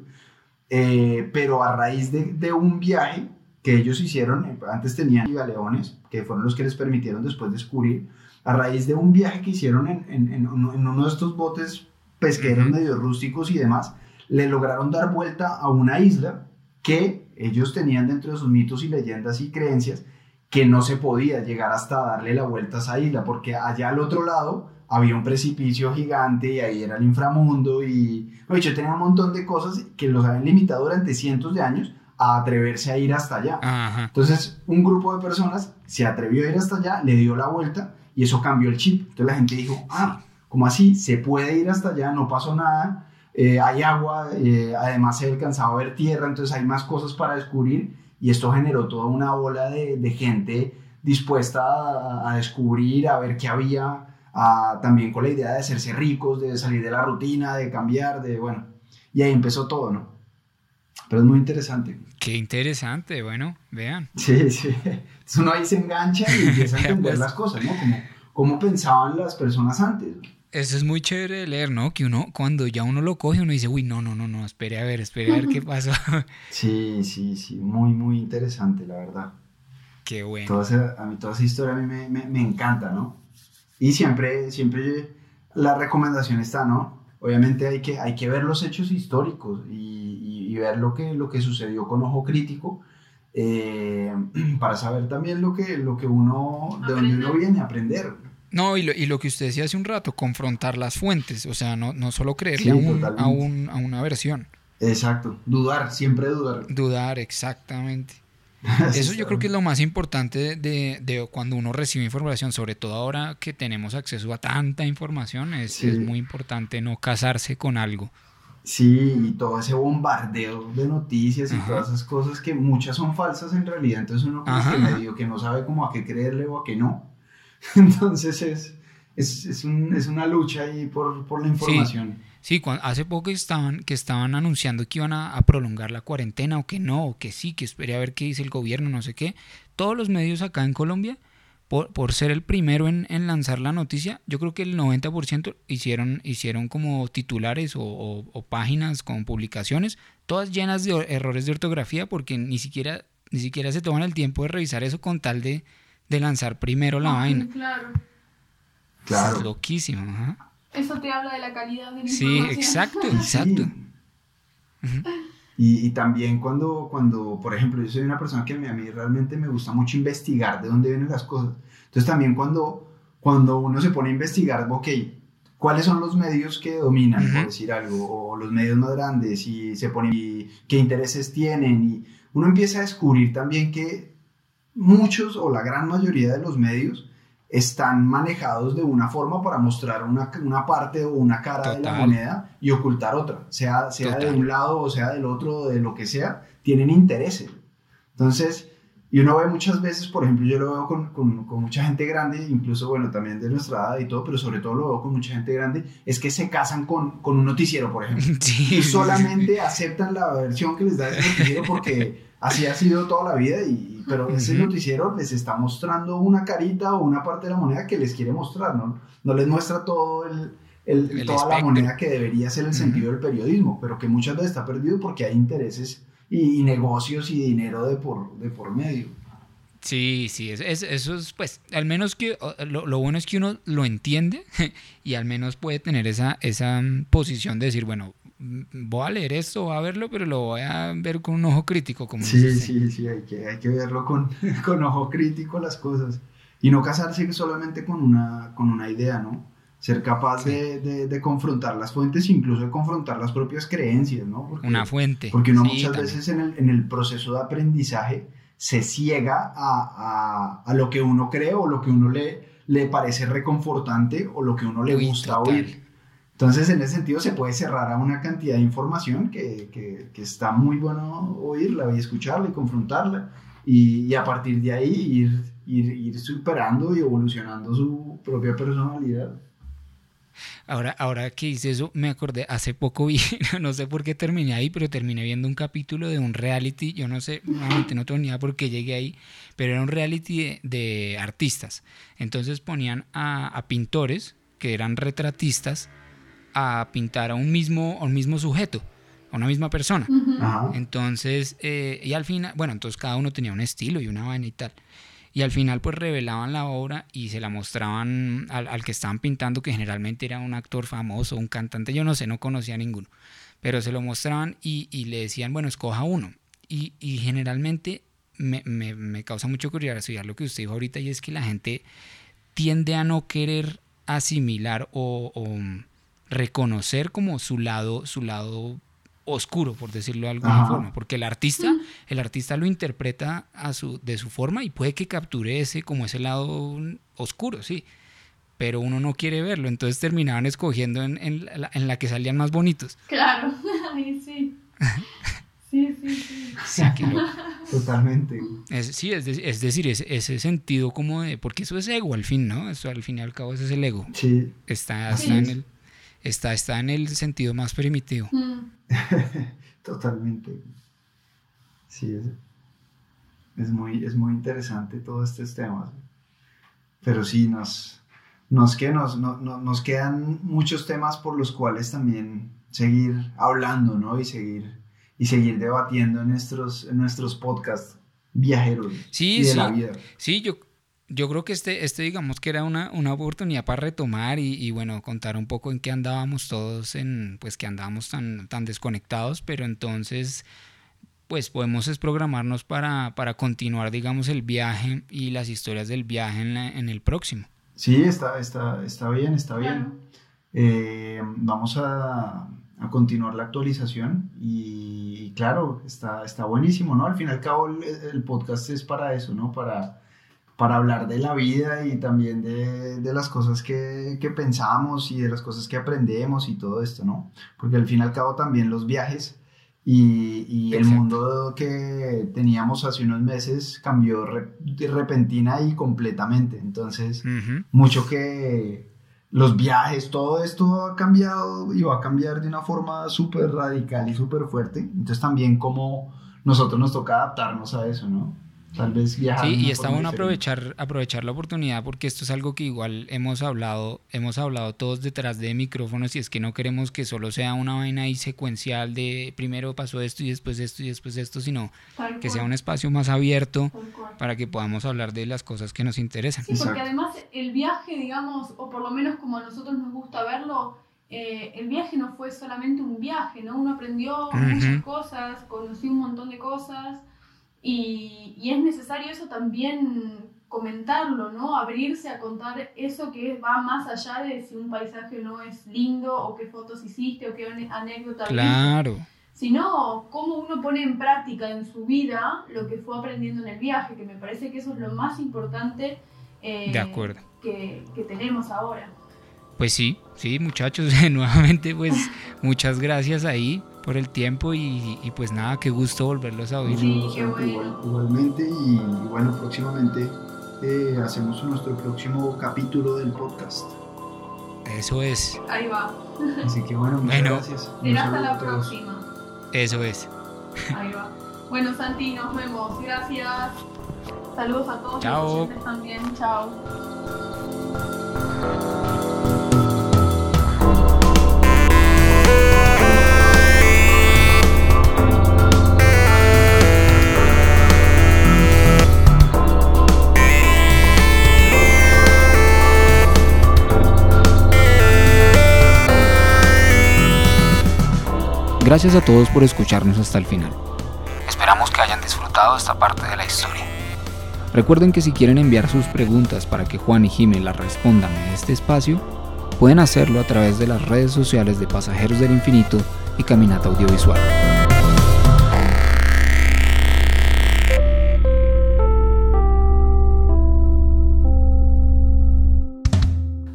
Eh, pero a raíz de, de, un viaje que ellos hicieron, eh, antes tenían galeones, que fueron los que les permitieron después descubrir, a raíz de un viaje que hicieron en, en, en uno de estos botes pesqueros medio rústicos y demás, le lograron dar vuelta a una isla que ellos tenían dentro de sus mitos y leyendas y creencias que no se podía llegar hasta darle la vuelta a esa isla, porque allá al otro lado había un precipicio gigante y ahí era el inframundo y yo tenía un montón de cosas que los habían limitado durante cientos de años a atreverse a ir hasta allá. Entonces, un grupo de personas se atrevió a ir hasta allá, le dio la vuelta y eso cambió el chip. Entonces la gente dijo, ah, ¿cómo así? Se puede ir hasta allá, no pasó nada eh, hay agua, eh, además se alcanzaba a ver tierra, entonces hay más cosas para descubrir y esto generó toda una ola de, de gente dispuesta a, descubrir, a ver qué había, también con la idea de hacerse ricos, de salir de la rutina, de cambiar, de bueno, y ahí empezó todo, ¿no? Pero es muy interesante. Qué interesante, bueno, vean. Sí, sí. Uno ahí se engancha y empieza a entender pues las cosas, ¿no? Como cómo pensaban las personas antes. Eso es muy chévere de leer, ¿no? Que uno, cuando ya uno lo coge, uno dice, uy, no, no, no, no, espere a ver, espere a ver qué pasó. Sí, sí, sí, muy, muy interesante, la verdad. Qué bueno. Toda a mí toda esa historia a mí me, me, me, encanta, ¿no? Y siempre, siempre la recomendación está, ¿no? Obviamente hay que, hay que ver los hechos históricos y, y, ver lo que, lo que sucedió con ojo crítico eh, para saber también lo que, lo que uno, de dónde uno viene a aprender. No, y lo, y lo, que usted decía hace un rato, confrontar las fuentes, o sea, no, no solo creerle a, un, a, un, a, una versión. Exacto, dudar, siempre dudar. Dudar, exactamente. Eso yo creo que es lo más importante de, de, cuando uno recibe información, sobre todo ahora que tenemos acceso a tanta información, es, es muy importante no casarse con algo. Sí, y todo ese bombardeo de noticias y todas esas cosas que muchas son falsas en realidad, entonces uno como que medio que no sabe cómo a qué creerle o a qué no. Entonces es, es, es, un, es una lucha ahí por, por la información. Sí, hace poco estaban, que estaban anunciando que iban a, prolongar la cuarentena o que no, o que sí, que espere a ver qué dice el gobierno, no sé qué. Todos los medios acá en Colombia, por, por ser el primero en, en, lanzar la noticia, yo creo que el 90% hicieron, hicieron como titulares o, o, páginas con publicaciones, todas llenas de errores de ortografía porque ni siquiera, ni siquiera se toman el tiempo de revisar eso con tal de de lanzar primero la vaina. Claro. Claro. Es loquísimo. Eso te habla de la calidad de la Sí, exacto, exacto. Y, y, también cuando, cuando, por ejemplo, yo soy una persona que a mí, realmente me gusta mucho investigar de dónde vienen las cosas. Entonces también cuando, cuando uno se pone a investigar, ok, ¿cuáles son los medios que dominan, por decir algo? O los medios más grandes y se pone, y qué intereses tienen. Y uno empieza a descubrir también que muchos o la gran mayoría de los medios están manejados de una forma para mostrar una, una parte o una cara de la moneda y ocultar otra, sea, sea de un lado o sea del otro, de lo que sea, tienen intereses. Entonces, y uno ve muchas veces, por ejemplo, yo lo veo con, con, con, mucha gente grande, incluso, bueno, también de nuestra edad y todo, pero sobre todo lo veo con mucha gente grande, es que se casan con, con un noticiero, por ejemplo. Y solamente aceptan la versión que les da ese noticiero porque así ha sido toda la vida, y, pero ese noticiero les está mostrando una carita o una parte de la moneda que les quiere mostrar, ¿no? No les muestra todo el, el, toda la moneda que debería ser el sentido del periodismo, pero que muchas veces está perdido porque hay intereses y, negocios y dinero de por, de por medio. Sí, sí, es, eso es, pues, al menos que, lo, lo, bueno es que uno lo entiende y al menos puede tener esa, esa posición de decir, bueno, voy a leer esto, voy a verlo, pero lo voy a ver con un ojo crítico. Como sí, sí, sí, hay que, hay que verlo con, con, ojo crítico las cosas. Y no casarse solamente con una, con una idea, ¿no? ser capaz de, confrontar las fuentes, incluso de confrontar las propias creencias, ¿no? Una fuente. Porque uno muchas veces en el, en el, proceso de aprendizaje se ciega a, a, lo que uno cree o lo que uno le, le parece reconfortante o lo que uno le gusta oír. Entonces, en ese sentido, se puede cerrar a una cantidad de información que, que, que está muy bueno oírla y escucharla y confrontarla. Y, y, a partir de ahí ir, ir, ir superando y evolucionando su propia personalidad. Ahora, ahora que hice eso, me acordé, hace poco vi, no sé por qué terminé ahí, pero terminé viendo un capítulo de un reality, yo no sé, realmente no tengo ni idea por qué llegué ahí, pero era un reality de, artistas. Entonces ponían a, pintores, que eran retratistas, a pintar a un mismo, a un mismo sujeto, a una misma persona. Entonces, eh, y al final, bueno, entonces cada uno tenía un estilo y una vaina y tal y al final pues revelaban la obra y se la mostraban al, que estaban pintando, que generalmente era un actor famoso, un cantante, yo no sé, no conocía a ninguno, pero se lo mostraban y, le decían, bueno, escoja uno. Y, generalmente me, me, causa mucho curiosidad lo que usted dijo ahorita y es que la gente tiende a no querer asimilar o, o reconocer como su lado, su lado oscuro, por decirlo de alguna forma, porque el artista, el artista lo interpreta a su, de su forma y puede que capture ese como ese lado oscuro, sí, pero uno no quiere verlo, entonces terminaban escogiendo en, en, la, que salían más bonitos. Claro, ahí sí. Sí, sí, sí. Totalmente. sí, es, es decir, ese, ese, sentido como de, porque eso es ego al fin, ¿no? Eso al fin y al cabo ese es el ego. Sí. Está, está en el está, está en el sentido más primitivo. Mm. Totalmente. Sí, es, es, muy, es muy interesante todos estos temas. Pero sí, nos, nos, que nos, nos quedan muchos temas por los cuales también seguir hablando, ¿no? Y seguir, y seguir debatiendo en nuestros, en nuestros podcasts viajeros sí, de la vida. Sí, yo, yo creo que este, este digamos que era una, una oportunidad para retomar y, bueno, contar un poco en qué andábamos todos, en, pues que andábamos tan, tan desconectados, pero entonces pues podemos programarnos para, para continuar, digamos, el viaje y las historias del viaje en, en el próximo. Sí, está, está, está bien, está bien. Eh, vamos a, a, continuar la actualización y, claro, está, está buenísimo, ¿no? Al fin y al cabo el, el podcast es para eso, ¿no? Para para hablar de la vida y también de, de las cosas que, que, pensamos y de las cosas que aprendemos y todo esto, ¿no? Porque al fin y al cabo también los viajes y, y el mundo que teníamos hace unos meses cambió repentina y completamente. Entonces, mucho que los viajes, todo esto ha cambiado y va a cambiar de una forma súper radical y súper fuerte. Entonces también como nosotros nos toca adaptarnos a eso, ¿no? Tal vez viajar. Sí, y está bueno aprovechar, aprovechar la oportunidad porque esto es algo que igual hemos hablado, hemos hablado todos detrás de micrófonos y es que no queremos que solo sea una vaina ahí secuencial de primero pasó esto y después esto y después esto, sino que sea un espacio más abierto para que podamos hablar de las cosas que nos interesan. Sí, porque además el viaje, digamos, o por lo menos como a nosotros nos gusta verlo, eh, el viaje no fue solamente un viaje, ¿no? Uno aprendió muchas cosas, conoció un montón de cosas y, y, es necesario eso también comentarlo, ¿no? Abrirse a contar eso que va más allá de si un paisaje no es lindo o qué fotos hiciste o qué anécdota Claro. Sino cómo uno pone en práctica en su vida lo que fue aprendiendo en el viaje, que me parece que eso es lo más importante eh, de acuerdo. Que, que tenemos ahora. Pues sí, sí, muchachos, nuevamente pues muchas gracias ahí por el tiempo y, pues nada, qué gusto volverlos a oír. igualmente y, bueno, próximamente eh, hacemos nuestro próximo capítulo del podcast. Eso es. Ahí va. Así que bueno, muchas gracias. Será hasta la próxima. Eso es. Ahí va. Bueno, Santi, nos vemos. Gracias. Saludos a todos. Chao. también. Chao. Gracias a todos por escucharnos hasta el final. Esperamos que hayan disfrutado esta parte de la historia. Recuerden que si quieren enviar sus preguntas para que Juan y Jimmy las respondan en este espacio, pueden hacerlo a través de las redes sociales de Pasajeros del Infinito y Caminata Audiovisual.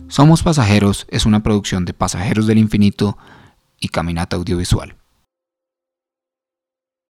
Somos Pasajeros es una producción de Pasajeros del Infinito y Caminata Audiovisual.